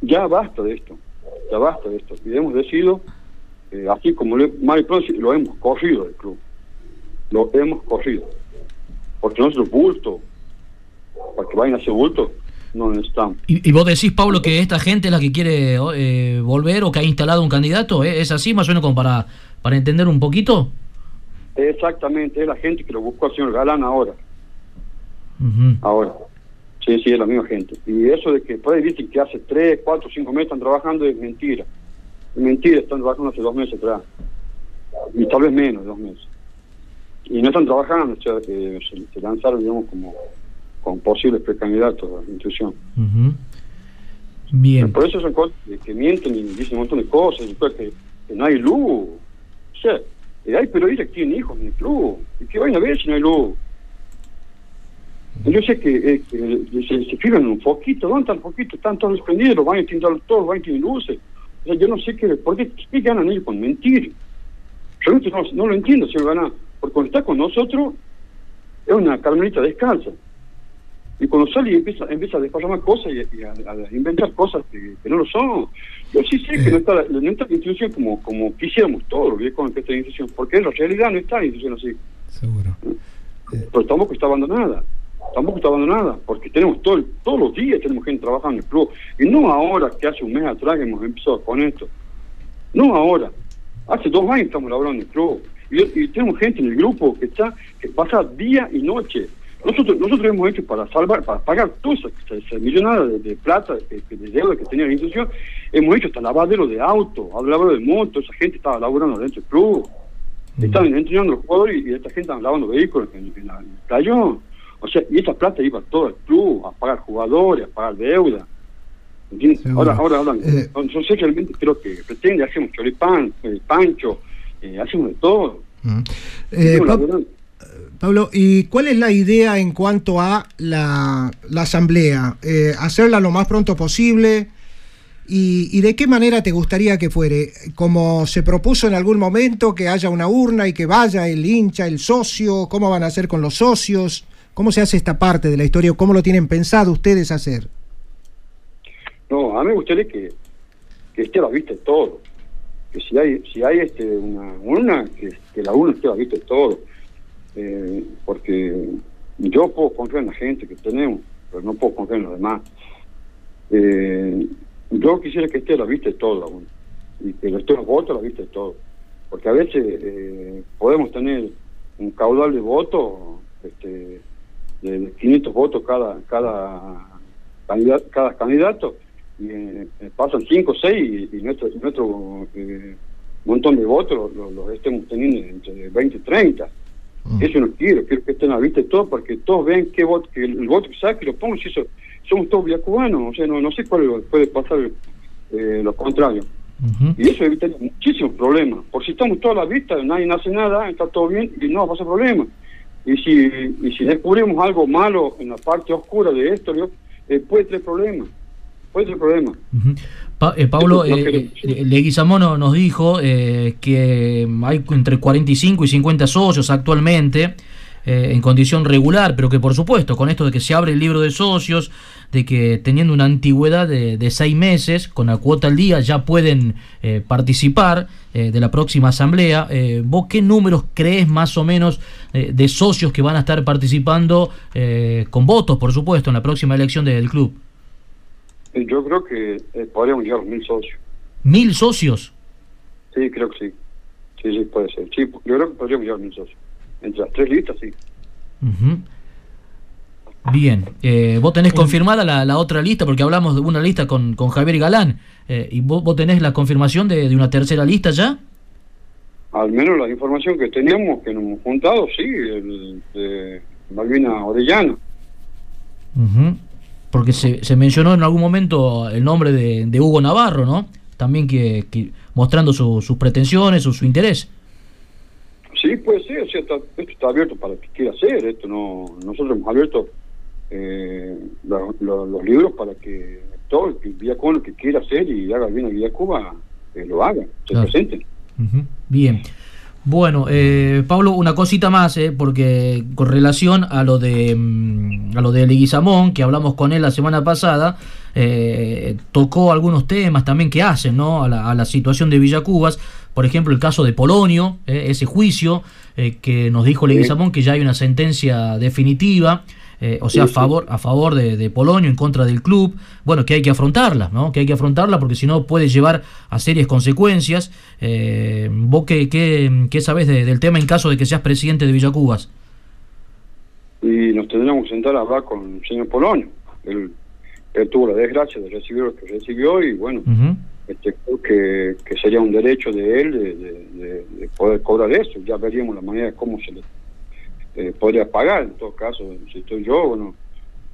ya basta de esto, ya basta de esto. Y hemos decidido, eh, así como lo, lo hemos corrido del club, lo hemos corrido. Porque nosotros bulto, para que vayan a hacer bulto, no necesitamos. ¿Y, ¿Y, vos decís, Pablo, que esta gente es la que quiere eh, volver o que ha instalado un candidato? ¿Eh? ¿Es así, más o menos, como para, para entender un poquito? Exactamente, es la gente que lo buscó al señor Galán ahora. Ahora. Sí, sí, es la misma gente. Y eso de que por ahí dicen que hace 3, 4, 5 meses están trabajando es mentira. Es mentira, están trabajando hace dos meses atrás. Y tal vez menos dos meses. Y no están trabajando, o sea, que se lanzaron, digamos, como con posibles precandidatos a la institución. Bien. Por eso son cosas que, mienten y dicen un montón de cosas, que, no hay luz. O sea, eh, hay periodistas que tienen hijos en el club. ¿Y qué vayan a ver si no hay luz? Yo sé que, eh, se, se, fijan en un foquito, ¿dónde están foquitos? Están todos prendidos, los baños tienen todos los baños tienen luces. O sea, yo no sé qué, por qué, qué ganan ellos con mentir. Realmente no, no lo entiendo, señor Gana, porque cuando está con nosotros es una carmelita descalza. Y cuando sale y empieza, empieza a desparramar cosas y, a, inventar cosas que, no lo son. Yo sí sé que no está, la, no está la institución como, como quisiéramos todos los con esta institución, porque en la realidad no está la institución así. Seguro. Pero tampoco está abandonada. Tampoco está abandonada, porque tenemos todo, todos los días tenemos gente trabajando en el club. Y no ahora, que hace un mes atrás que hemos empezado con esto. No ahora. Hace dos años estamos laborando en el club. Y, y tenemos gente en el grupo que está que pasa día y noche nosotros nosotros hemos hecho para salvar, para pagar toda esa, esa millonada de, de plata, de, de deuda que tenía la institución, hemos hecho hasta lavadero de auto, lavadero de moto, esa gente estaba laburando dentro del club, estaban entrenando los jugadores y, y esta gente estaba lavando vehículos en, en la- en el playón. O sea, y esa plata iba todo al club, a pagar jugadores, a pagar deuda. ¿Entiendes? Ahora, ahora, ahora, Eh. yo realmente creo que pretende, hacemos choripán, eh, pancho, eh, hacemos de todo. Eh, Estamos Pa- laburando. Pablo, ¿y cuál es la idea en cuanto a la, la asamblea? Eh, ¿Hacerla lo más pronto posible? ¿Y, y de qué manera te gustaría que fuere? ¿Como se propuso en algún momento que haya una urna y que vaya el hincha, el socio? ¿Cómo van a hacer con los socios? ¿Cómo se hace esta parte de la historia? ¿Cómo lo tienen pensado ustedes hacer? No, a mí me gustaría que, que esté a la vista de todo. Que si hay si hay este una una que, la una esté a la vista de todo. Eh, porque yo puedo confiar en la gente que tenemos, pero no puedo confiar en los demás. Eh, yo quisiera que esté la vista de todo la una. Y que los votos la vista de todo. Porque a veces eh, podemos tener un caudal de votos este, de 500 votos cada cada candidato, cada candidato eh, eh, pasan 5 o 6 y, nuestro, nuestro eh, montón de votos los lo, estemos teniendo entre 20 y 30. Eso no quiero, quiero que estén a vista todo porque todos ven qué voto, que el, el voto que saque lo pongo si eso, somos todos cubanos, o sea, no, no sé cuál puede pasar eh, lo contrario. Y eso evitaría muchísimos problemas. Por si estamos todos a la vista, nadie hace nada, está todo bien y no va a pasar problema. Y si, y si descubrimos algo malo en la parte oscura de esto, eh, puede tener problemas. Tener problemas. Pa- eh, Pablo, eh, eh, Leguizamón nos dijo eh, que hay entre 45 y 50 socios actualmente en condición regular, pero que por supuesto, con esto de que se abre el libro de socios, de que teniendo una antigüedad de, de seis meses, con la cuota al día, ya pueden participar de la próxima asamblea. ¿Vos qué números crees más o menos de socios que van a estar participando con votos, por supuesto, en la próxima elección del club? Yo creo que eh, podríamos llegar a mil socios. ¿Mil socios? Sí, creo que sí. Sí, sí, puede ser. Sí, yo creo que podríamos llegar a mil socios. Entre las tres listas, sí. Bien, eh, vos tenés confirmada la, la otra lista, porque hablamos de una lista con, con Javier Galán, eh, y vos, vos tenés la confirmación de, de una tercera lista ya. Al menos la información que teníamos, que nos hemos juntado, sí, el de Malvina Orellana. Ujú. Porque se, se mencionó en algún momento el nombre de, de Hugo Navarro, ¿no? También que, que mostrando su- sus pretensiones o su interés. Sí, puede ser, o sea, está- esto está abierto para el que quiera hacer, esto no, nosotros hemos abierto eh, la- la- los libros para que todo el que Villa Cuba lo que quiera hacer y haga bien a Villa Cuba, eh, lo haga, se Claro. presente. Bien. Bueno, eh, Pablo, una cosita más, eh, porque con relación a lo de mm, a lo de Leguizamón, que hablamos con él la semana pasada, eh, tocó algunos temas también que hacen ¿no? a, la, a la situación de Villacubas, por ejemplo el caso de Polonio, eh, ese juicio eh, que nos dijo Leguizamón que ya hay una sentencia definitiva, eh, o sea, a favor, a favor de, de Polonio, en contra del club, bueno, que hay que afrontarla, ¿no? Que hay que afrontarla porque si no puede llevar a serias consecuencias. Eh, ¿Vos qué, qué, qué sabés de- del tema en caso de que seas presidente de Villacubas? Y nos tendríamos que sentar a hablar con el señor Polonio. Él, él tuvo la desgracia de recibir lo que recibió y bueno, este, creo que, que sería un derecho de él de- de poder cobrar eso. Ya veríamos la manera de cómo se le eh, podría pagar. En todo caso, si estoy yo, bueno,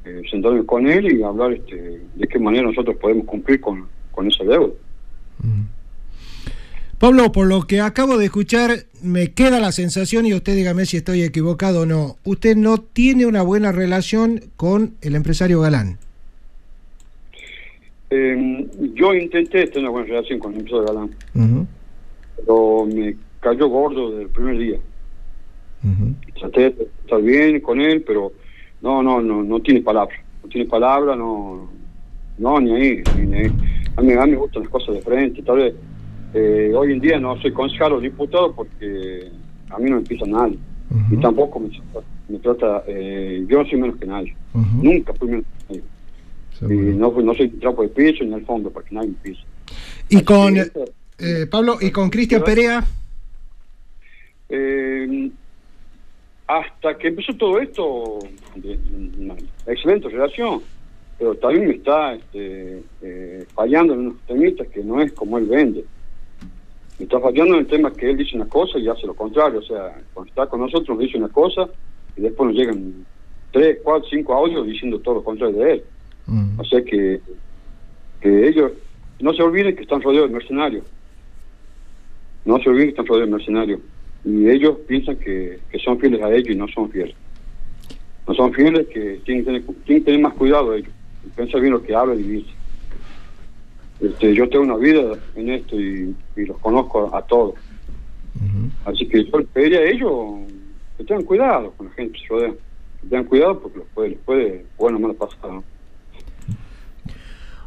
eh, sentarme con él y hablar este, de qué manera nosotros podemos cumplir con, con esa deuda. Pablo, por lo que acabo de escuchar, me queda la sensación, y usted dígame si estoy equivocado o no, usted no tiene una buena relación con el empresario Galán. Eh, yo intenté tener una buena relación con el empresario Galán, pero me cayó gordo desde el primer día. Traté de estar bien con él, pero no, no, no, no tiene palabra. No tiene palabra, no, no, ni ahí, ni ahí. A mí, a mí me gustan las cosas de frente. Tal vez eh, hoy en día no soy concejal o diputado porque a mí no me pisa nadie. Y tampoco me, me trata, eh, yo no soy menos que nadie. Nunca fui menos que nadie. Y no, no soy trapo de piso ni al fondo para que nadie me pise. Y con, eh, Pablo, y con Cristian Perea, Eh, hasta que empezó todo esto, de, una excelente relación, pero también me está este, eh, fallando en unos temitas que no es como él vende. Me está fallando en el tema que él dice una cosa y hace lo contrario, o sea, cuando está con nosotros nos dice una cosa y después nos llegan tres, cuatro, cinco audios diciendo todo lo contrario de él. O sea que, que ellos no se olviden que están rodeados de mercenarios. No se olviden que están rodeados de mercenarios. Y ellos piensan que, que son fieles a ellos y no son fieles. No son fieles que tienen que tener, tienen que tener más cuidado ellos. Y pensar bien lo que hablan y dicen. Este, yo tengo una vida en esto y, y los conozco a, todos. Así que yo les pediría a ellos que tengan cuidado con la gente que se rodea. Que tengan cuidado porque les puede, les puede bueno o malo pasar. ¿no?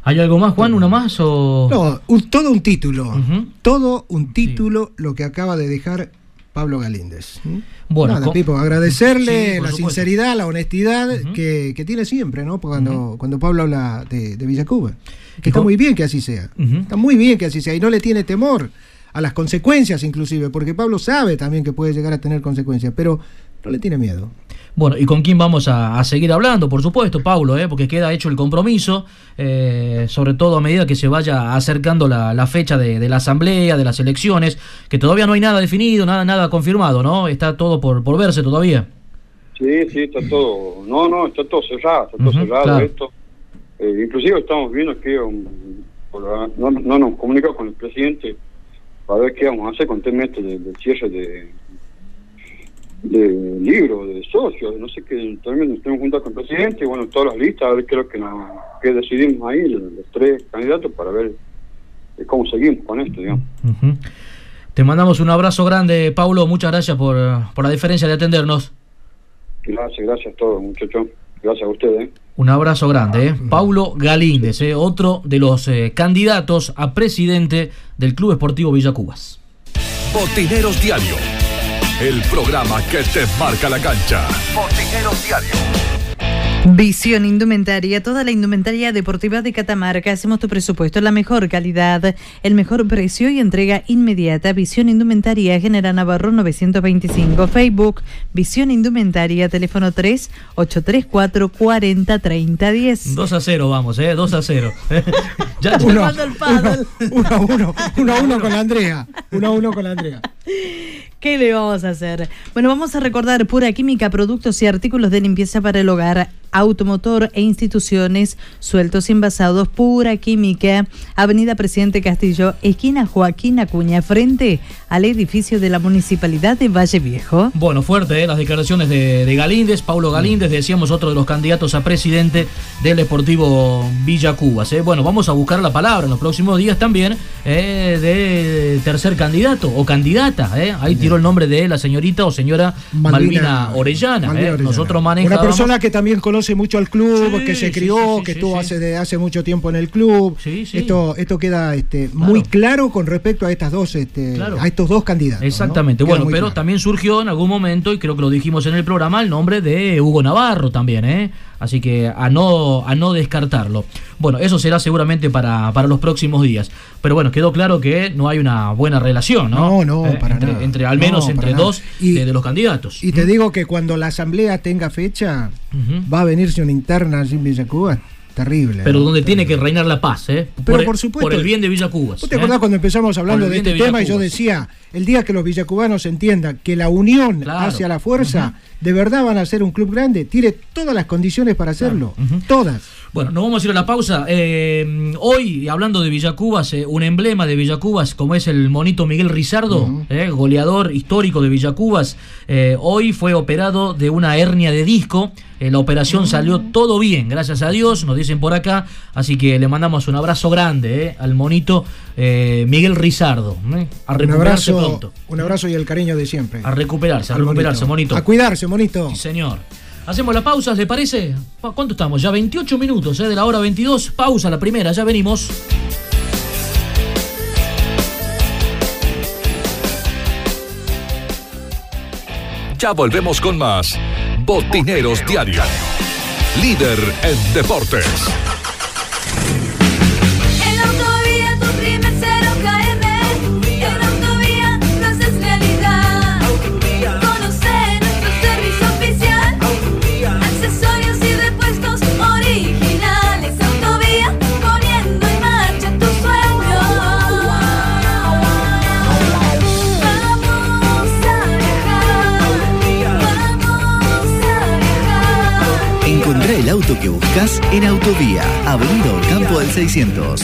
¿Hay algo más, Juan? ¿Uno más? O... No, un- todo un título. Todo un título lo que acaba de dejar Pablo Galíndez. Bueno, Nada, Pipo, agradecerle Sí, la supuesto. sinceridad, la honestidad que, que tiene siempre, ¿no? Cuando, cuando Pablo habla de, de Villa Cuba. Que está muy bien que así sea. Está muy bien que así sea. Y no le tiene temor a las consecuencias, inclusive, porque Pablo sabe también que puede llegar a tener consecuencias, pero no le tiene miedo. Bueno, ¿y con quién vamos a, a seguir hablando? Por supuesto, Paulo, ¿eh? porque queda hecho el compromiso, eh, sobre todo a medida que se vaya acercando la, la fecha de, de la asamblea, de las elecciones, que todavía no hay nada definido, nada, nada confirmado, ¿no? Está todo por, por verse todavía. Sí, sí, está todo, no, no, está todo cerrado, está todo cerrado claro. esto. Eh, inclusive estamos viendo que um, por la- no, no nos comunicamos con el presidente para ver qué vamos a hacer con el tema este de- cierre de, de libros, de socios, no sé qué, también nos tenemos juntas con el presidente y bueno, todas las listas, a ver qué es lo que, nos, que decidimos ahí, los, los tres candidatos, para ver eh, cómo seguimos con esto, digamos. Te mandamos un abrazo grande, Paulo. Muchas gracias por, por la diferencia de atendernos. Gracias, gracias a todos, muchachos. Gracias a ustedes. ¿eh? Un abrazo grande, ¿eh? Paulo Galíndez, ¿eh? otro de los eh, candidatos a presidente del Club Esportivo Villa Cubas. Botineros Diario. El programa que te marca la cancha. Botineros Diario. Visión Indumentaria, toda la indumentaria deportiva de Catamarca. Hacemos tu presupuesto, la mejor calidad, el mejor precio y entrega inmediata. Visión Indumentaria, General Navarro 925. Facebook, Visión Indumentaria, teléfono 3 834 40 30 10. 2 a 0 vamos, ¿eh? 2 a 0. *laughs* ya. Uno, uno a uno, *laughs* uno a uno con la Andrea. Uno a uno con la Andrea. ¿Qué le vamos a hacer? Bueno, vamos a recordar Pura Química, productos y artículos de limpieza para el hogar, automotor e instituciones, sueltos y envasados, Pura Química, Avenida Presidente Castillo, esquina Joaquín Acuña, frente al edificio de la Municipalidad de Valle Viejo. Bueno, fuerte, ¿eh? las declaraciones de, de Galíndez, Paulo Galíndez, decíamos otro de los candidatos a presidente del Deportivo Villa Cubas. ¿eh? Bueno, vamos a buscar la palabra en los próximos días también eh, de tercer candidato o candidata. ¿eh? Ahí tiró el nombre de la señorita o señora Malvina, Orellana. Malvina ¿eh? Orellana. Nosotros Una manejamos. persona que también conoce mucho al club, Sí, que se crió, sí, que estuvo hace de hace mucho tiempo en el club. Esto esto queda este, muy claro con respecto a estas dos este, Claro. a estos dos candidatos. Exactamente, bueno, pero claro. también surgió en algún momento, y creo que lo dijimos en el programa, el nombre de Hugo Navarro también, ¿eh? Así que a no, a no descartarlo. Bueno, eso será seguramente para, para los próximos días. Pero bueno, quedó claro que no hay una buena relación, ¿no? No, no, Eh, para entre, nada. entre al No, menos entre dos Y- de, de los candidatos. Y te digo que cuando la asamblea tenga fecha, va a venirse una interna allí en Villa Cuba terrible. Pero donde tiene que reinar la paz, ¿eh? Pero por, por supuesto. Por el bien de Villa Cubas. ¿Vos te ¿eh? acordás cuando empezamos hablando de este de tema y yo decía, el día que los villacubanos entiendan que la unión hacia la fuerza de verdad van a ser un club grande, tiene todas las condiciones para hacerlo, todas. Bueno, nos vamos a ir a la pausa. Eh, hoy, hablando de Villacubas, eh, un emblema de Villacubas, como es el monito Miguel Rizardo, eh, goleador histórico de Villacubas, eh, hoy fue operado de una hernia de disco. La operación salió todo bien, gracias a Dios, nos dicen por acá. Así que le mandamos un abrazo grande al monito Miguel Rizardo. a Un recuperarse abrazo, pronto. un abrazo y el cariño de siempre. A recuperarse, a recuperarse, monito. A cuidarse, monito. Sí, señor. Hacemos la pausa, ¿le parece? Pa- ¿Cuánto estamos? Ya 28 minutos, ¿eh? De la hora 22. Pausa la primera, ya venimos. Ya volvemos con más Botineros Diario. Líder en deportes. Que buscas en Autovía, Avenida Campo del 600.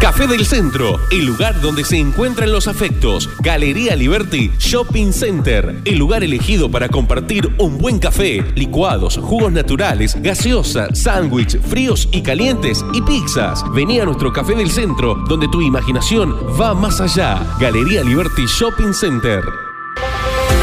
Café del Centro, el lugar donde se encuentran los afectos. Galería Liberty Shopping Center, el lugar elegido para compartir un buen café, licuados, jugos naturales, gaseosa, sándwich, fríos y calientes y pizzas. Vení a nuestro Café del Centro, donde tu imaginación va más allá. Galería Liberty Shopping Center.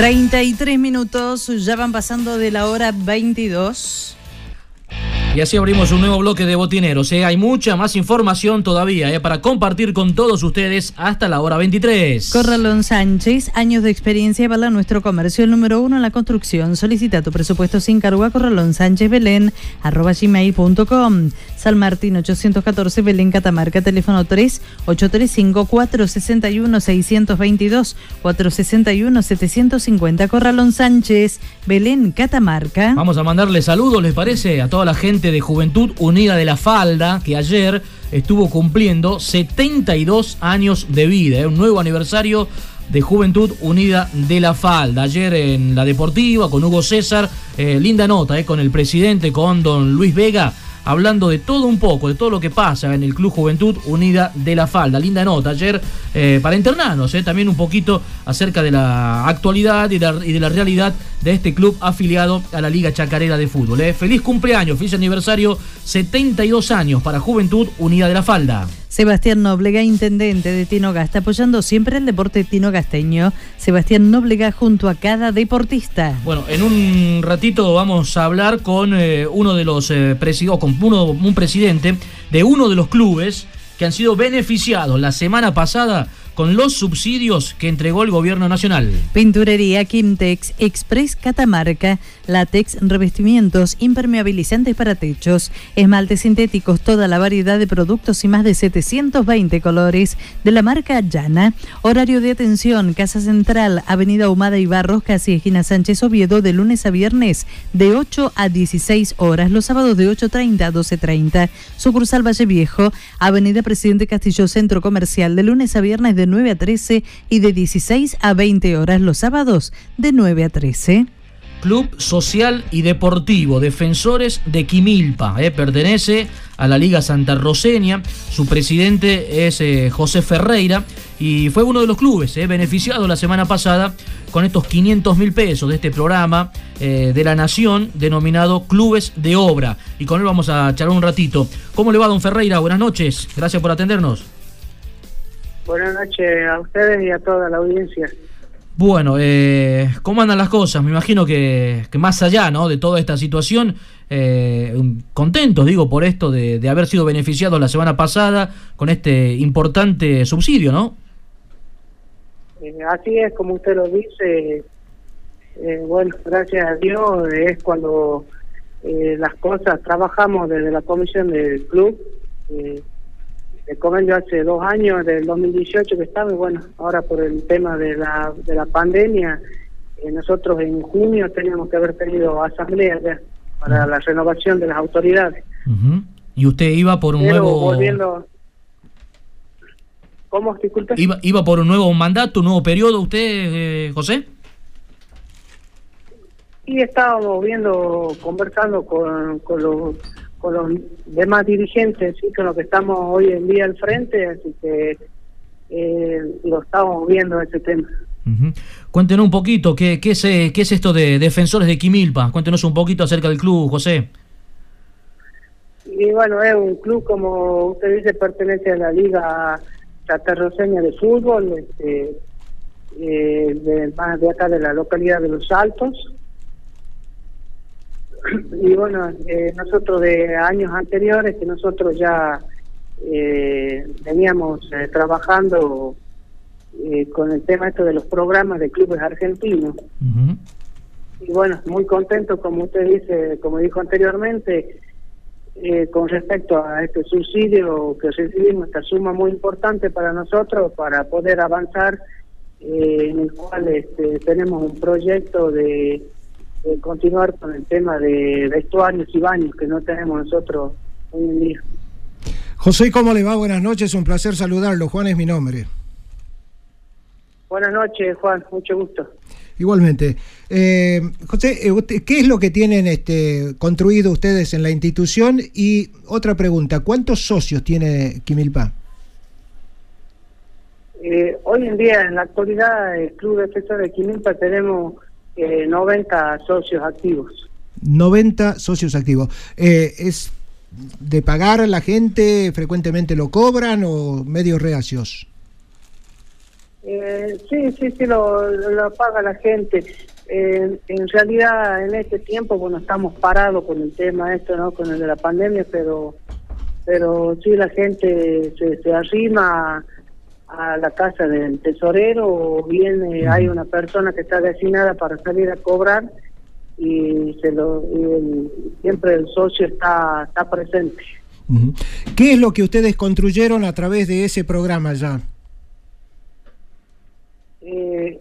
33 minutos, ya van pasando de la hora 22. Y así abrimos un nuevo bloque de botineros. ¿eh? Hay mucha más información todavía ¿eh? para compartir con todos ustedes hasta la hora 23. Corralón Sánchez, años de experiencia para nuestro comercio, el número uno en la construcción. Solicita tu presupuesto sin cargo a Corralón San Martín 814 Belén Catamarca, teléfono 3 835 461 622 461 750 Corralón Sánchez, Belén Catamarca. Vamos a mandarle saludos, ¿les parece? A toda la gente de Juventud Unida de la Falda, que ayer estuvo cumpliendo 72 años de vida, ¿eh? un nuevo aniversario de Juventud Unida de la Falda. Ayer en la Deportiva con Hugo César, eh, linda nota ¿eh? con el presidente, con don Luis Vega hablando de todo un poco, de todo lo que pasa en el Club Juventud Unida de la Falda. Linda nota ayer para internarnos, también un poquito acerca de la actualidad y de la realidad de este club afiliado a la Liga Chacarera de Fútbol. ¿eh? Feliz cumpleaños, feliz aniversario, 72 años para Juventud Unida de la Falda. Sebastián Nóblega, intendente de Tinogasta, apoyando siempre el deporte tinogasteño. Sebastián Nóblega junto a cada deportista. Bueno, en un ratito vamos a hablar con eh, uno de los eh, con uno, un presidente de uno de los clubes que han sido beneficiados la semana pasada con los subsidios que entregó el gobierno nacional. Pinturería Quintex Express Catamarca, látex, revestimientos, impermeabilizantes para techos, esmaltes sintéticos, toda la variedad de productos y más de 720 colores de la marca Llana. Horario de atención, Casa Central, Avenida Humada y Barros, casi esquina Sánchez Oviedo, de lunes a viernes de 8 a 16 horas, los sábados de 8.30 a 12.30. Sucursal Valle Viejo, Avenida Presidente Castillo Centro Comercial, de lunes a viernes de 9 a 13 y de 16 a 20 horas los sábados de 9 a 13. Club Social y Deportivo Defensores de Quimilpa, eh, pertenece a la Liga Santa Roseña, su presidente es eh, José Ferreira y fue uno de los clubes eh, beneficiados la semana pasada con estos 500 mil pesos de este programa de la Nación denominado Clubes de Obra. Y con él vamos a charlar un ratito. ¿Cómo le va, don Ferreira? Buenas noches, gracias por atendernos. Buenas noches a ustedes y a toda la audiencia. Bueno, eh, ¿cómo andan las cosas? Me imagino que, más allá ¿no? de toda esta situación, eh, contentos, digo, por esto de, haber sido beneficiados la semana pasada con este importante subsidio, ¿no? Eh, así es, como usted lo dice, eh, bueno, gracias a Dios es cuando las cosas, trabajamos desde la comisión del club el convenio hace dos años, del 2018 que estaba, y bueno, ahora por el tema de la, de la pandemia, eh, nosotros en junio teníamos que haber tenido asamblea ya para la renovación de las autoridades. ¿Y usted iba por un nuevo... Volviendo... ¿Cómo? Disculpe. ¿Iba, ¿Iba por un nuevo mandato, un nuevo periodo usted, eh, José? Sí, estábamos viendo, conversando con, con los con los demás dirigentes, ¿sí? con los que estamos hoy en día al frente, así que eh, lo estamos viendo ese tema. Cuéntenos un poquito, ¿qué, qué, es, ¿qué es esto de Defensores de Quimilpa? Cuéntenos un poquito acerca del club, José. Y bueno, es un club, como usted dice, pertenece a la Liga Chatarroseña de Fútbol, este, eh, de, de acá de la localidad de Los Altos y bueno, eh, nosotros de años anteriores que nosotros ya eh, veníamos eh, trabajando eh, con el tema esto de los programas de clubes argentinos. Y bueno, muy contento, como usted dice, como dijo anteriormente, con respecto a este subsidio que recibimos, esta suma muy importante para nosotros para poder avanzar, en el cual este, tenemos un proyecto de eh, continuar con el tema de vestuarios y baños que no tenemos nosotros hoy en día. José, ¿cómo le va? Buenas noches, un placer saludarlo. Juan es mi nombre. Buenas noches, Juan, mucho gusto. Igualmente. Eh, José, eh, ¿qué es lo que tienen este, construido ustedes en la institución? Y otra pregunta, ¿cuántos socios tiene Quimilpa? Eh, hoy en día, en la actualidad, el Club Defensor de Quimilpa tenemos 90 socios activos. 90 socios activos. Eh, ¿Es de pagar la gente? ¿Frecuentemente lo cobran o medios reacios? Eh, sí, sí, sí, lo, paga la gente. En, en realidad, en este tiempo, bueno, estamos parados con el tema esto, ¿no? Con el de la pandemia, pero pero sí la gente se, se arrima a, la casa del tesorero o bien eh, hay una persona que está designada para salir a cobrar y se lo y el- siempre el socio está está presente. ¿Qué es lo que ustedes construyeron a través de ese programa ya? Eh,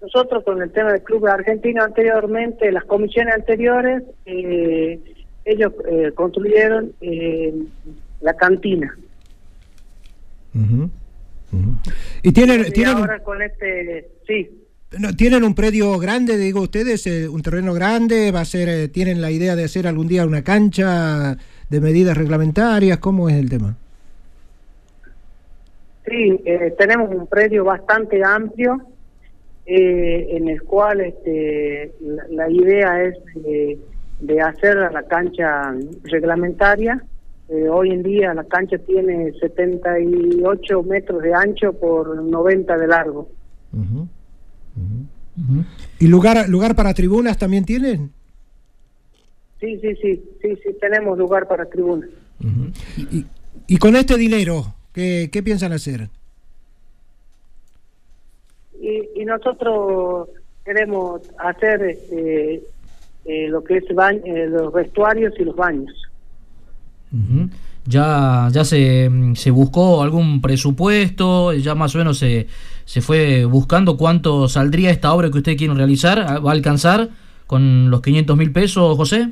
nosotros con el tema del Club Argentino anteriormente, las comisiones anteriores, eh, ellos eh, construyeron eh, la cantina. ¿Y tienen, Y tienen, un, ahora con este, sí, tienen un predio grande, digo ustedes, eh, un terreno grande? ¿Va a ser, eh, ¿Tienen la idea de hacer algún día una cancha de medidas reglamentarias? ¿Cómo es el tema? sí, eh, tenemos un predio bastante amplio eh, en el cual este, la, la idea es de, de hacer la cancha reglamentaria. Eh, hoy en día la cancha tiene 78 metros de ancho por 90 de largo. ¿Y lugar, lugar para tribunas también tienen? Sí, sí, sí, sí, sí, tenemos lugar para tribunas. Y, y con este dinero, ¿qué, qué piensan hacer? Y, y nosotros queremos hacer este, eh, lo que es bañ- eh, los vestuarios y los baños. Ujú. Ya, ya se, se buscó algún presupuesto, ya más o menos se, se fue buscando cuánto saldría esta obra que ustedes quieren realizar. ¿Ah, ¿Va a alcanzar con los 500 mil pesos, José?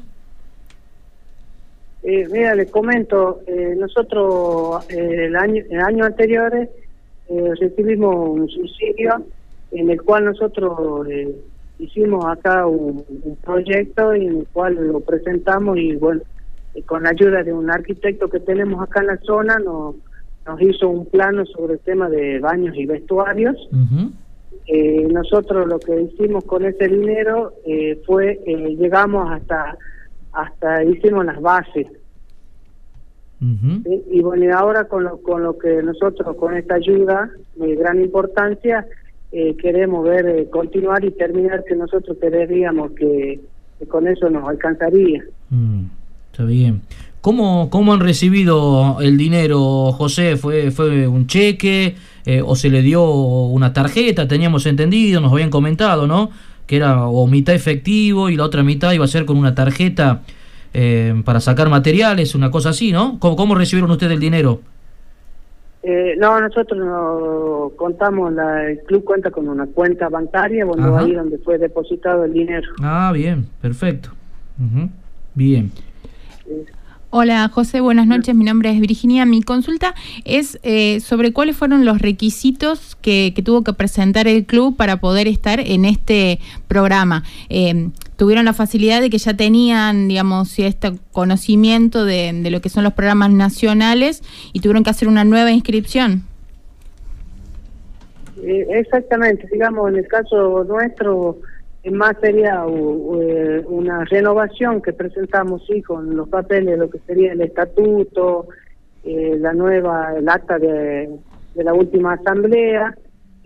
Eh, mira, les comento, eh, nosotros eh, el año, el año anterior eh, recibimos un subsidio en el cual nosotros eh, hicimos acá un, un proyecto en el cual lo presentamos y bueno, con la ayuda de un arquitecto que tenemos acá en la zona nos, nos hizo un plano sobre el tema de baños y vestuarios. Eh, nosotros lo que hicimos con ese dinero eh, fue, eh, llegamos hasta, hasta hicimos las bases. ¿sí? Y bueno, y ahora con lo, con lo que nosotros, con esta ayuda de gran importancia, eh, queremos ver, eh, continuar y terminar que nosotros creeríamos que, que con eso nos alcanzaría. Mm, está bien. ¿Cómo, ¿Cómo han recibido el dinero, José? ¿Fue, fue un cheque eh, o se le dio una tarjeta? Teníamos entendido, nos habían comentado, ¿no? Que era o mitad efectivo y la otra mitad iba a ser con una tarjeta eh, para sacar materiales, una cosa así, ¿no? ¿Cómo, cómo recibieron ustedes el dinero? Eh, no, nosotros no contamos, la, el club cuenta con una cuenta bancaria, bueno, Ajá. ahí donde fue depositado el dinero. Ah, bien, perfecto. Bien. Hola José, buenas noches. Mi nombre es Virginia. Mi consulta es eh, sobre cuáles fueron los requisitos que, que tuvo que presentar el club para poder estar en este programa. Eh, ¿Tuvieron la facilidad de que ya tenían, digamos, este conocimiento de, de lo que son los programas nacionales y tuvieron que hacer una nueva inscripción? Eh, exactamente, digamos, en el caso nuestro, más sería eh, una renovación que presentamos, sí, con los papeles, lo que sería el estatuto, eh, la nueva, el acta de, de la última asamblea,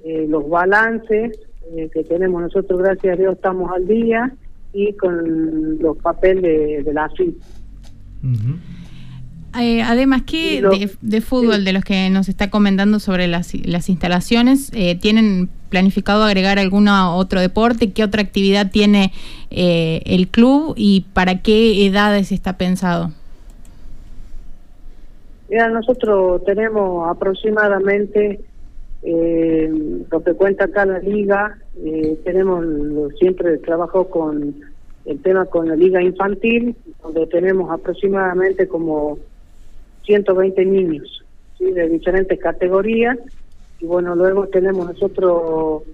eh, los balances que tenemos nosotros, gracias a Dios, estamos al día, y con los papeles de, de la AFIP. Eh, además, ¿qué de, de fútbol de los que nos está comentando sobre las, las instalaciones? eh, ¿Tienen planificado agregar algún otro deporte? ¿Qué otra actividad tiene eh, el club y para qué edades está pensado? Mira, nosotros tenemos aproximadamente eh, lo que cuenta acá la liga, eh, tenemos siempre trabajo con el tema con la liga infantil, donde tenemos aproximadamente como 120 niños ¿sí? de diferentes categorías y bueno, luego tenemos nosotros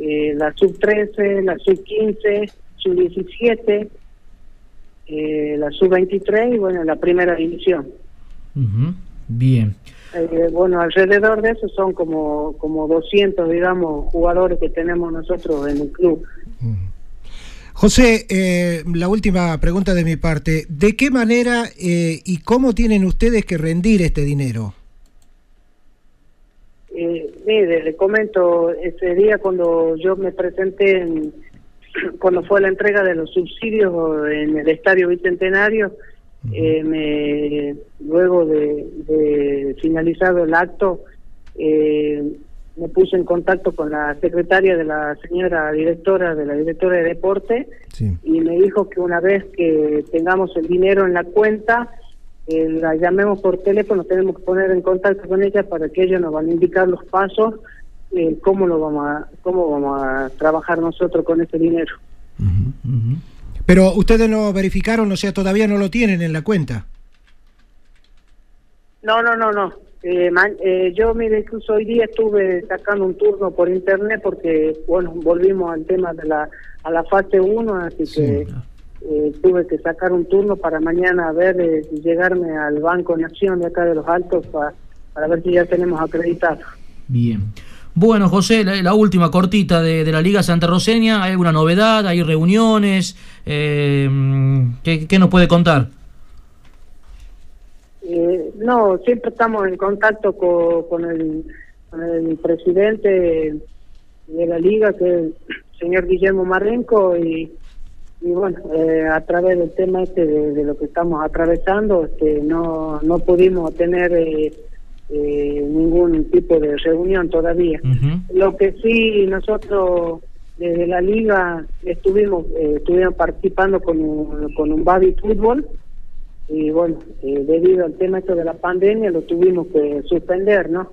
eh, la sub 13, la sub 15, sub 17, eh, la sub 23 y bueno, la primera división. Bien. Eh, bueno, alrededor de eso son como, como 200, digamos, jugadores que tenemos nosotros en el club. José, eh, la última pregunta de mi parte. ¿De qué manera eh, y cómo tienen ustedes que rendir este dinero? Eh, mire, le comento, ese día cuando yo me presenté en- *clears throat* cuando fue la entrega de los subsidios en el Estadio Bicentenario, eh, me, luego de, de finalizado el acto, eh, me puse en contacto con la secretaria de la señora directora de la directora de deporte y me dijo que una vez que tengamos el dinero en la cuenta eh, la llamemos por teléfono tenemos que poner en contacto con ella para que ellos nos van a indicar los pasos eh, cómo lo vamos a cómo vamos a trabajar nosotros con ese dinero Pero ustedes no verificaron, o sea, todavía no lo tienen en la cuenta. No, no, no, no. Eh, man- eh, yo, mire, incluso hoy día estuve sacando un turno por internet porque, bueno, volvimos al tema de la a la fase 1, así que eh, tuve que sacar un turno para mañana a ver eh, si llegarme al Banco Nación de acá de los Altos pa- para ver si ya tenemos acreditado. Bien. Bueno, José, la, la última cortita de, de la Liga Santa Roseña, ¿hay alguna novedad? ¿Hay reuniones? Eh, ¿qué, qué nos puede contar? Eh, no, siempre estamos en contacto co- con, el, con el presidente de la liga, que es el señor Guillermo Marrenco, y, y bueno, eh, a través del tema este de, de lo que estamos atravesando, este, no, no pudimos tener eh, eh, ningún tipo de reunión todavía. Lo que sí nosotros desde la liga estuvimos eh, estuvimos participando con un, con un baby fútbol y bueno, eh, debido al tema esto de la pandemia lo tuvimos que suspender, ¿no?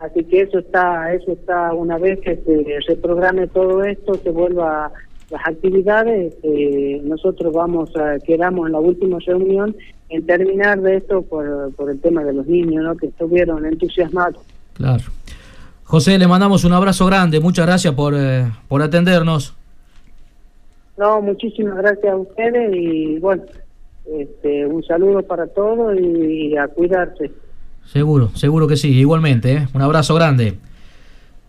Así que eso está, eso está una vez que se reprograme todo esto, se vuelva las actividades, eh, nosotros vamos a, quedamos en la última reunión en terminar de esto por, por el tema de los niños, ¿no? Que estuvieron entusiasmados. Claro. José, le mandamos un abrazo grande. Muchas gracias por, eh, por atendernos. No, muchísimas gracias a ustedes y bueno, este, un saludo para todos y, a cuidarse. Seguro, seguro que sí. Igualmente, ¿eh? un abrazo grande.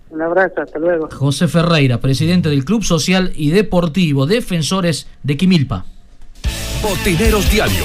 Un abrazo, hasta luego. José Ferreira, presidente del Club Social y Deportivo Defensores de Quimilpa. Botineros Diario.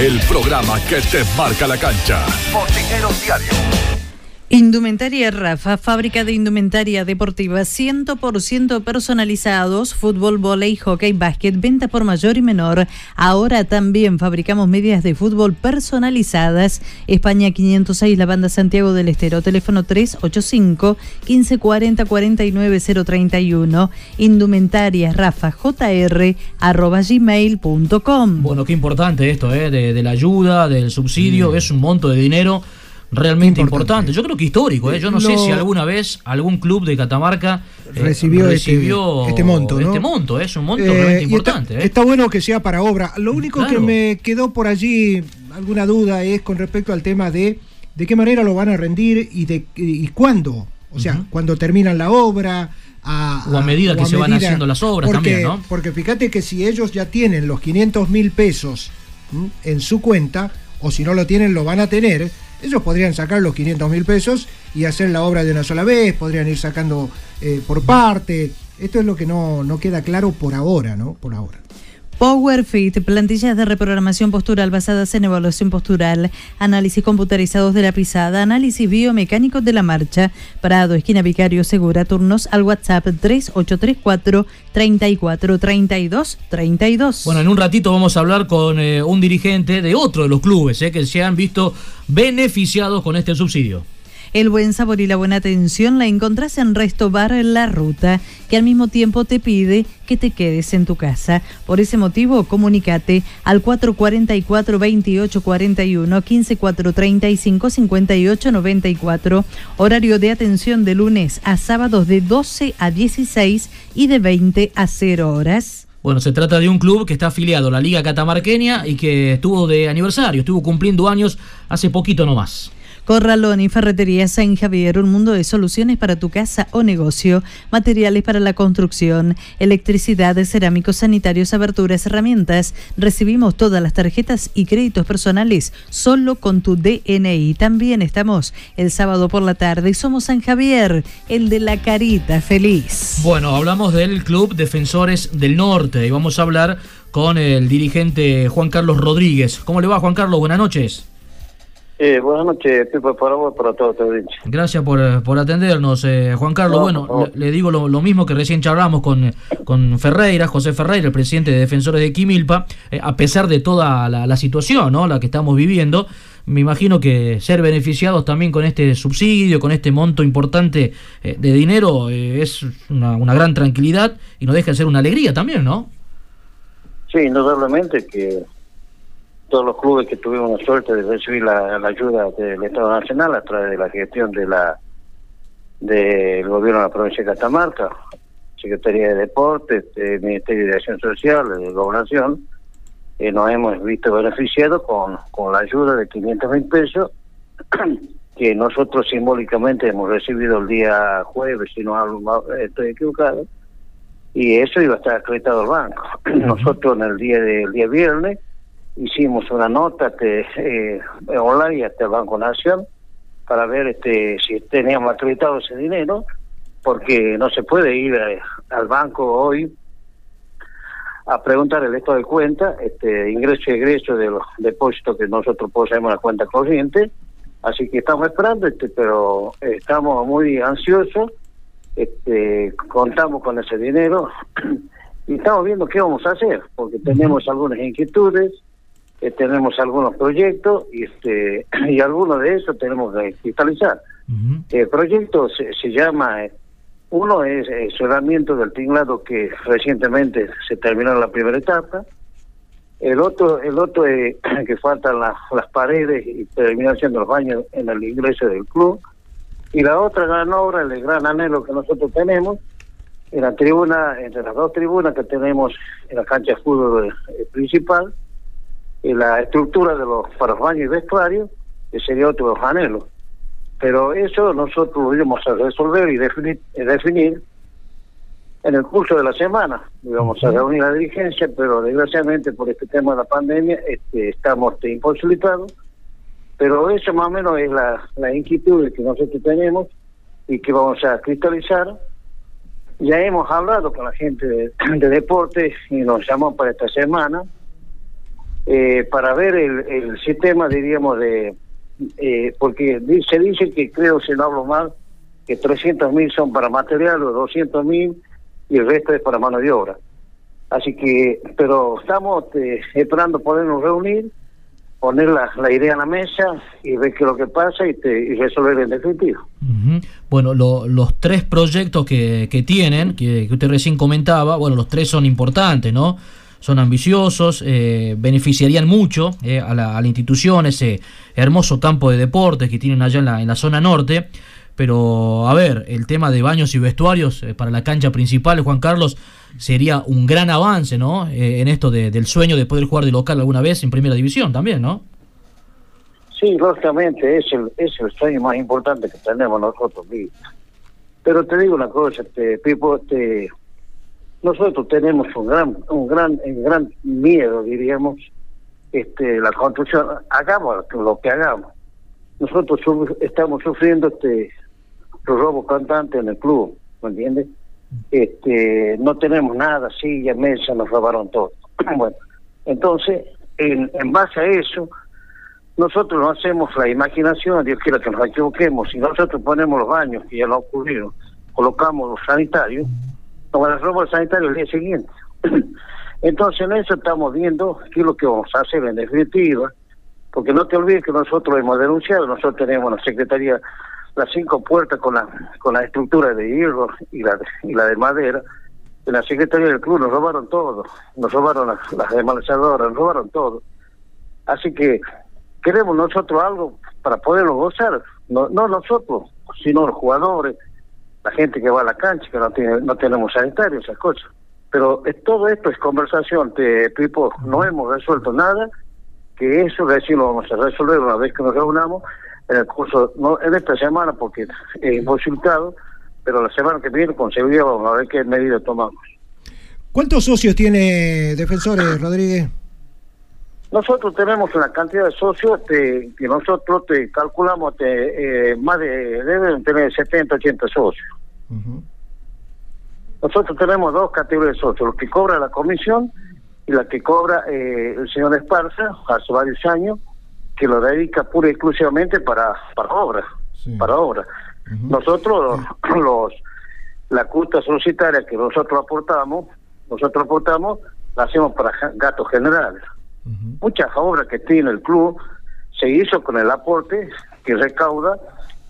El programa que te marca la cancha. Botineros Diario. Indumentaria Rafa, fábrica de indumentaria deportiva 100% personalizados, fútbol, volei, hockey, básquet, venta por mayor y menor. Ahora también fabricamos medias de fútbol personalizadas. España 506, la banda Santiago del Estero, teléfono 385 1540 49031. Indumentaria Rafa JR arroba gmail.com. Bueno, qué importante esto, ¿eh? de, de la ayuda, del subsidio. Es un monto de dinero realmente importante. Yo creo que histórico. ¿eh? Yo no sé si alguna vez algún club de Catamarca eh, Recibió este- recibió este monto, ¿no? Este monto, es un monto Eh, realmente importante. Está, ¿eh? está bueno que sea para obra. Lo único que me quedó por allí, alguna duda, es con respecto al tema de de qué manera lo van a rendir y de y cuándo. O sea, cuando terminan la obra. A, O a medida que se van haciendo las obras porque, también, ¿no? Porque fíjate que si ellos ya tienen los 500 mil pesos ¿m? en su cuenta, o si no lo tienen, lo van a tener, ellos podrían sacar los 500 mil pesos y hacer la obra de una sola vez, podrían ir sacando eh, por parte. Esto es lo que no, no queda claro por ahora, ¿no? Por ahora. PowerFit, plantillas de reprogramación postural basadas en evaluación postural, análisis computarizados de la pisada, análisis biomecánicos de la marcha, Prado, esquina Vicario Segura, turnos al WhatsApp 3834 34 32 32. Bueno, en un ratito vamos a hablar con eh, un dirigente de otro de los clubes eh, que se han visto beneficiados con este subsidio. El buen sabor y la buena atención la encontrás en Resto Bar La Ruta, que al mismo tiempo te pide que te quedes en tu casa. Por ese motivo, comunícate al 444-2841, 15435-5894, horario de atención de lunes a sábados de 12 a 16 y de 20 a 0 horas. Bueno, se trata de un club que está afiliado a la Liga Catamarqueña y que estuvo de aniversario, estuvo cumpliendo años hace poquito nomás. Corralón y Ferretería San Javier, un mundo de soluciones para tu casa o negocio, materiales para la construcción, electricidad, cerámicos, sanitarios, aberturas, herramientas. Recibimos todas las tarjetas y créditos personales solo con tu DNI. También estamos el sábado por la tarde y somos San Javier, el de la carita feliz. Bueno, hablamos del Club Defensores del Norte y vamos a hablar con el dirigente Juan Carlos Rodríguez. ¿Cómo le va, Juan Carlos? Buenas noches. Eh, buenas noches, Pipo, para vos, para todo tu audiencia. Gracias por, eh, por atendernos, eh, Juan Carlos. No, bueno, le, le digo lo, lo mismo que recién charlamos con, con Ferreira, José Ferreira, el presidente de Defensores de Quimilpa. Eh, a pesar de toda la, la situación, ¿no? La que estamos viviendo, me imagino que ser beneficiados también con este subsidio, con este monto importante eh, de dinero, es una, una gran tranquilidad y no deja de ser una alegría también, ¿no? Sí, indudablemente que todos los clubes que tuvimos la suerte de recibir la, la ayuda del Estado Nacional a través de la gestión de la del gobierno de la provincia de Catamarca, Secretaría de Deportes, eh, Ministerio de Acción Social, de Gobernación, eh, nos hemos visto beneficiados con, con la ayuda de 500 mil pesos *clears throat* que nosotros simbólicamente hemos recibido el día jueves, si no eh, estoy equivocado, y eso iba a estar acreditado al banco. *clears throat* Nosotros en el día del día viernes hicimos una nota que, eh, online hasta el Banco Nación para ver este si teníamos acreditado ese dinero, porque no se puede ir al banco hoy a preguntar el estado de cuenta, este ingreso y egreso de los depósitos que nosotros poseemos en la cuenta corriente, así que estamos esperando, este, pero estamos muy ansiosos, este, contamos con ese dinero *clears throat* y estamos viendo qué vamos a hacer, porque tenemos algunas inquietudes, eh, tenemos algunos proyectos y este *clears throat* y algunos de esos tenemos que cristalizar. El proyecto se, se llama, eh, uno es el cerramiento del tinglado que recientemente se terminó la primera etapa, el otro el otro es *clears throat* que faltan las, las paredes y terminación de los baños en el ingreso del club, y la otra gran obra, el gran anhelo que nosotros tenemos, en la tribuna, entre las dos tribunas que tenemos en la cancha de fútbol eh, principal, y la estructura de los baños y vestuarios, que sería otro anhelos. Pero eso nosotros lo íbamos a resolver y definir, y definir en el curso de la semana. Íbamos a reunir la dirigencia, pero desgraciadamente por este tema de la pandemia este, estamos este, imposibilitados. Pero eso más o menos es la, la inquietud que nosotros tenemos y que vamos a cristalizar. Ya hemos hablado con la gente de, *clears throat* de deportes y nos llamó para esta semana eh, para ver el, sistema, diríamos, de... eh, porque se dice que, creo, si no hablo mal, que 300 mil son para material o 200 mil y el resto es para mano de obra. Así que, pero estamos eh, esperando podernos reunir, poner la, la idea en la mesa y ver qué es lo que pasa y, te- y resolver en definitiva. Ujú. Bueno, lo- los tres proyectos que, que tienen, que, que usted recién comentaba, bueno, los tres son importantes, ¿no? Son ambiciosos, eh, beneficiarían mucho eh, a, la, a institución, ese hermoso campo de deportes que tienen allá en la, zona norte. Pero, a ver, el tema de baños y vestuarios eh, para la cancha principal, Juan Carlos, sería un gran avance, ¿no? Eh, en esto de- del sueño de poder jugar de local alguna vez en primera división también, ¿no? Sí, lógicamente es el, es el sueño más importante que tenemos nosotros. Pero te digo una cosa, este, Pipo, este, nosotros tenemos un gran, un gran, un gran miedo, diríamos, este, la construcción. Hagamos lo que hagamos. Nosotros estamos sufriendo este los robos constantes en el club, ¿me entiendes? Este, no tenemos nada, silla, mesa, nos robaron todo. *clears throat* bueno, entonces, en, en base a eso, nosotros no hacemos la imaginación, Dios quiera que nos equivoquemos, si nosotros ponemos los baños, que ya no ocurrieron, colocamos los sanitarios, nos van a robar el sanitario el día siguiente. *clears throat* Entonces en eso estamos viendo qué es lo que vamos a hacer en definitiva, porque no te olvides que nosotros hemos denunciado, nosotros tenemos la Secretaría las cinco puertas con la con la estructura de hierro y la y la de madera, en la Secretaría del Club nos robaron todo, nos robaron las, las nos robaron todo. Así que queremos nosotros algo para poderlo gozar, no, no nosotros, sino los jugadores, la gente que va a la cancha, que no tiene, no tenemos sanitarios, esas cosas. Pero todo esto es conversación, te, Pipo, no hemos resuelto nada, que eso recién lo vamos a resolver una vez que nos reunamos en el curso, no en esta semana porque es imposibilitado, pero la semana que viene con seguridad vamos a ver qué medidas tomamos. ¿Cuántos socios tiene Defensores, Rodríguez? Nosotros tenemos una cantidad de socios te- que nosotros te calculamos te, eh, más de, deben tener 70, 80 socios. Nosotros tenemos dos categorías de socios, los que cobra la comisión y la que cobra eh, el señor Esparza hace varios años, que lo dedica pura y exclusivamente para, para obra, para obra. Nosotros, *clears throat* los, la cuota societaria que nosotros aportamos, nosotros aportamos, la hacemos para gastos generales. Muchas obras que tiene el club se hizo con el aporte que recauda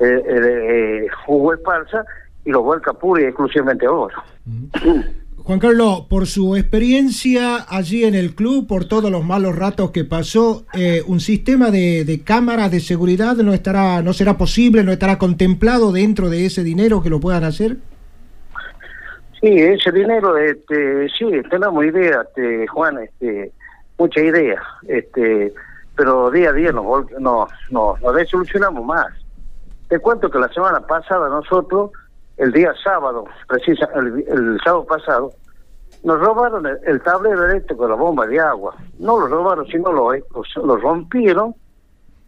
eh, eh, eh, Hugo Esparza y lo vuelca pura y exclusivamente a obra. Juan Carlos, por su experiencia allí en el club, por todos los malos ratos que pasó, eh, un sistema de, de cámaras de seguridad no estará, no será posible, no estará contemplado dentro de ese dinero que lo puedan hacer. Sí, ese dinero, este, sí, tenemos idea, este, Juan, este, mucha idea, este, pero día a día nos, nos, nos, nos desilusionamos más. Te cuento que la semana pasada nosotros, el día sábado, precisa, el, el sábado pasado, nos robaron el, el tablero eléctrico de la bomba de agua. No lo robaron, sino lo, lo, lo rompieron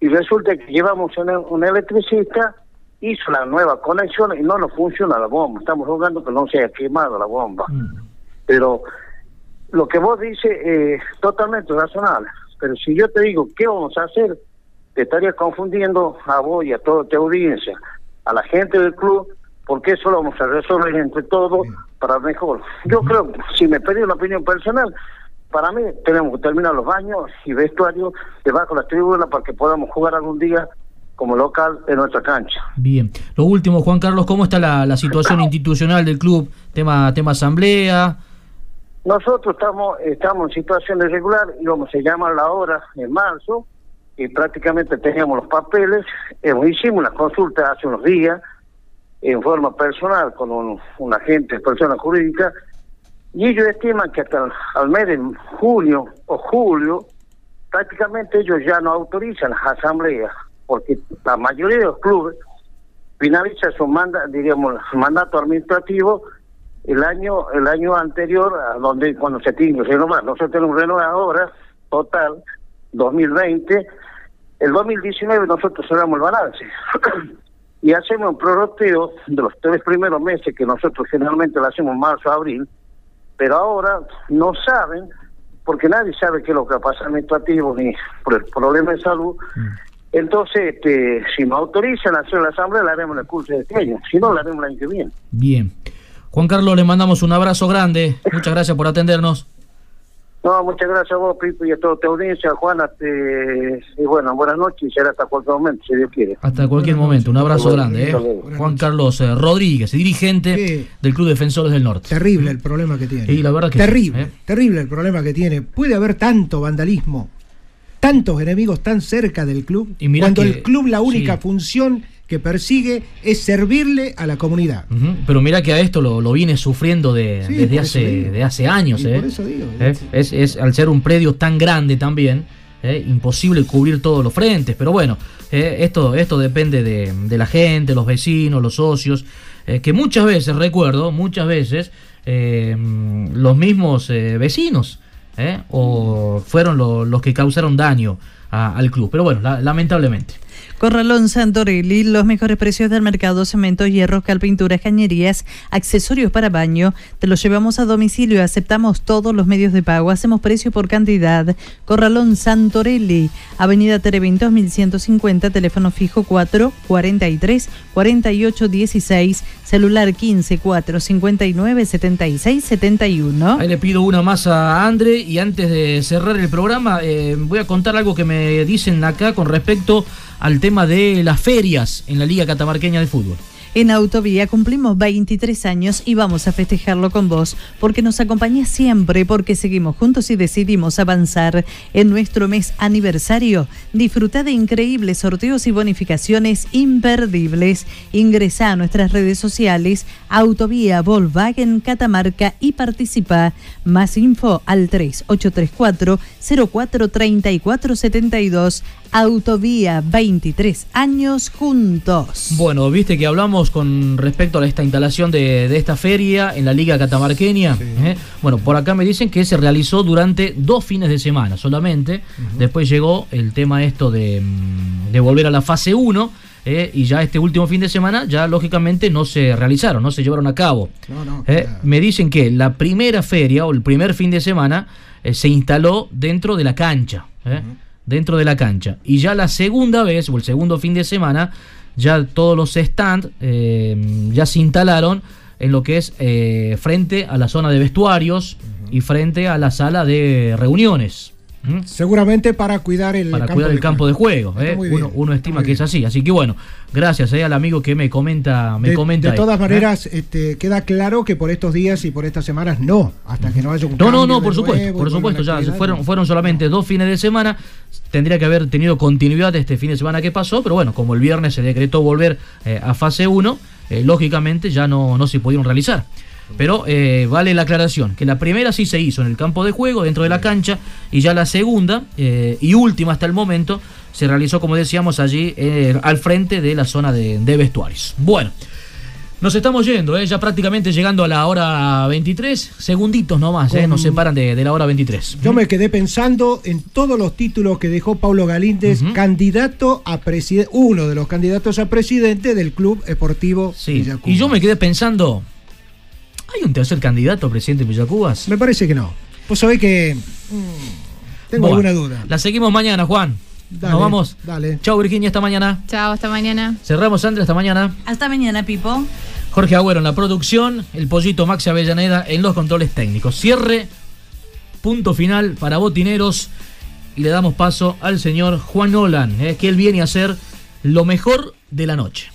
y resulta que llevamos un, un electricista, hizo la nueva conexión y no nos funciona la bomba. Estamos rogando que no se haya quemado la bomba. Pero lo que vos dices es totalmente razonable. Pero si yo te digo, ¿qué vamos a hacer? Te estaría confundiendo a vos y a toda tu audiencia, a la gente del club, porque eso lo vamos a resolver entre todos para mejor. Yo creo, si me pedís una opinión personal, para mí tenemos que terminar los baños y vestuarios debajo de las tribunas para que podamos jugar algún día como local en nuestra cancha. Bien. Lo último, Juan Carlos, ¿cómo está la, la situación *coughs* institucional del club? Tema, tema asamblea. Nosotros estamos estamos en situación irregular, íbamos a llamar la hora en marzo y prácticamente teníamos los papeles. Hemos hicimos una consulta hace unos días en forma personal con un, agente, persona jurídica, y ellos estiman que hasta al mes de junio o julio prácticamente ellos ya no autorizan las asambleas, porque la mayoría de los clubes finaliza su manda, digamos, mandato administrativo el año el año anterior a donde cuando se tiene que renovar. Nosotros tenemos renovar ahora, total, 2020. El 2019 nosotros cerramos el balance *clears throat* y hacemos un de los tres primeros meses que nosotros generalmente lo hacemos marzo, abril, pero ahora no saben, porque nadie sabe qué es lo que pasa administrativo ni por el problema de salud. Entonces, este, si nos autorizan a hacer la asamblea, la haremos en el curso de este año. Si no, la haremos el año que viene. Bien. Juan Carlos, le mandamos un abrazo grande. *laughs* Muchas gracias por atendernos. No, muchas gracias a vos, Pipo, y a toda tu audiencia, Juana. Te... Y bueno, buenas noches y será hasta cualquier momento, si Dios quiere. Hasta cualquier momento. Un abrazo grande. ¿eh? Juan Carlos eh, Rodríguez, dirigente del Club Defensores del Norte. Terrible el problema que tiene. Y la verdad que terrible, sí, ¿eh? terrible el problema que tiene. Puede haber tanto vandalismo, tantos enemigos tan cerca del club, Y cuando que- el club la única sí. función que persigue es servirle a la comunidad. Pero mira que a esto lo, lo viene sufriendo de, Sí, desde hace digo. de hace años. ¿eh? por eso digo. ¿Eh? Es, es- al ser un predio tan grande también, ¿eh? imposible cubrir todos los frentes. Pero bueno, ¿eh? esto, esto depende de, de la gente, los vecinos, los socios, que muchas veces, recuerdo, muchas veces, los mismos vecinos ¿eh? o fueron lo- los que causaron daño al club. Pero bueno, la- lamentablemente. Corralón Santorelli, los mejores precios del mercado, cemento, hierro, cal, pinturas, cañerías, accesorios para baño. Te los llevamos a domicilio, aceptamos todos los medios de pago, hacemos precio por cantidad. Corralón Santorelli, Avenida Terevin 2150, teléfono fijo 4 43 48 16, celular 15 4 59 76 71. Ahí le pido una más a Andre y antes de cerrar el programa eh, voy a contar algo que me dicen acá con respecto al tema de las ferias en la Liga Catamarqueña de Fútbol. En Autovía cumplimos 23 años y vamos a festejarlo con vos, porque nos acompañás siempre, porque seguimos juntos y decidimos avanzar en nuestro mes aniversario. Disfruta de increíbles sorteos y bonificaciones imperdibles. Ingresa a nuestras redes sociales, Autovía Volkswagen Catamarca y participa. Más info al 3834 043472. Autovía 23 años juntos. Bueno, viste que hablamos con respecto a esta instalación de, de esta feria en la Liga Catamarqueña. ¿eh? Bueno, por acá me dicen que se realizó durante dos fines de semana solamente. Después llegó el tema esto de, mm, de volver a la fase 1. ¿eh? y ya este último fin de semana ya lógicamente no se realizaron, no se llevaron a cabo. No, no. ¿eh? Me dicen que la primera feria o el primer fin de semana eh, se instaló dentro de la cancha. ¿eh? Dentro de la cancha. Y ya la segunda vez, o el segundo fin de semana, ya todos los stands eh, ya se instalaron en lo que es eh, frente a la zona de vestuarios y frente a la sala de reuniones. ¿Mm? Seguramente para cuidar el para campo cuidar de el campo de juego. ¿eh? Uno, uno estima que es así. Así que bueno, gracias eh, al amigo que me comenta. Me de, comenta de todas ¿eh? maneras, este, queda claro que por estos días y por estas semanas no, hasta que no haya un No, no, no, de por supuesto, nuevo, por supuesto, ya fueron, fueron solamente dos fines de semana, tendría que haber tenido continuidad este fin de semana que pasó, pero bueno, como el viernes se decretó volver eh, a fase 1, eh, lógicamente ya no, no se pudieron realizar. Pero eh, vale la aclaración, que la primera sí se hizo en el campo de juego, dentro de la cancha, y ya la segunda eh, y última hasta el momento se realizó, como decíamos, allí eh, al frente de la zona de, de vestuarios. Bueno. Nos estamos yendo, eh, ya prácticamente llegando a la hora 23, segunditos nomás, eh, nos separan de, de la hora 23. Yo me quedé pensando en todos los títulos que dejó Paulo Galíndez, candidato a presidente, uno de los candidatos a presidente del Club Esportivo Villacuba. Y yo me quedé pensando, ¿hay un tercer candidato a presidente de Villacubas? Me parece que no. Vos sabés que mm, tengo Bueno, alguna duda. La seguimos mañana, Juan. Dale, Nos vamos. Dale. Chao, Virginia, hasta mañana. Chao, hasta mañana. Cerramos, Andrea, hasta mañana. Hasta mañana, Pipo. Jorge Agüero en la producción, el pollito Maxi Avellaneda en los controles técnicos. Cierre, punto final para Botineros y le damos paso al señor Juan Nolan, eh, que él viene a hacer lo mejor de la noche.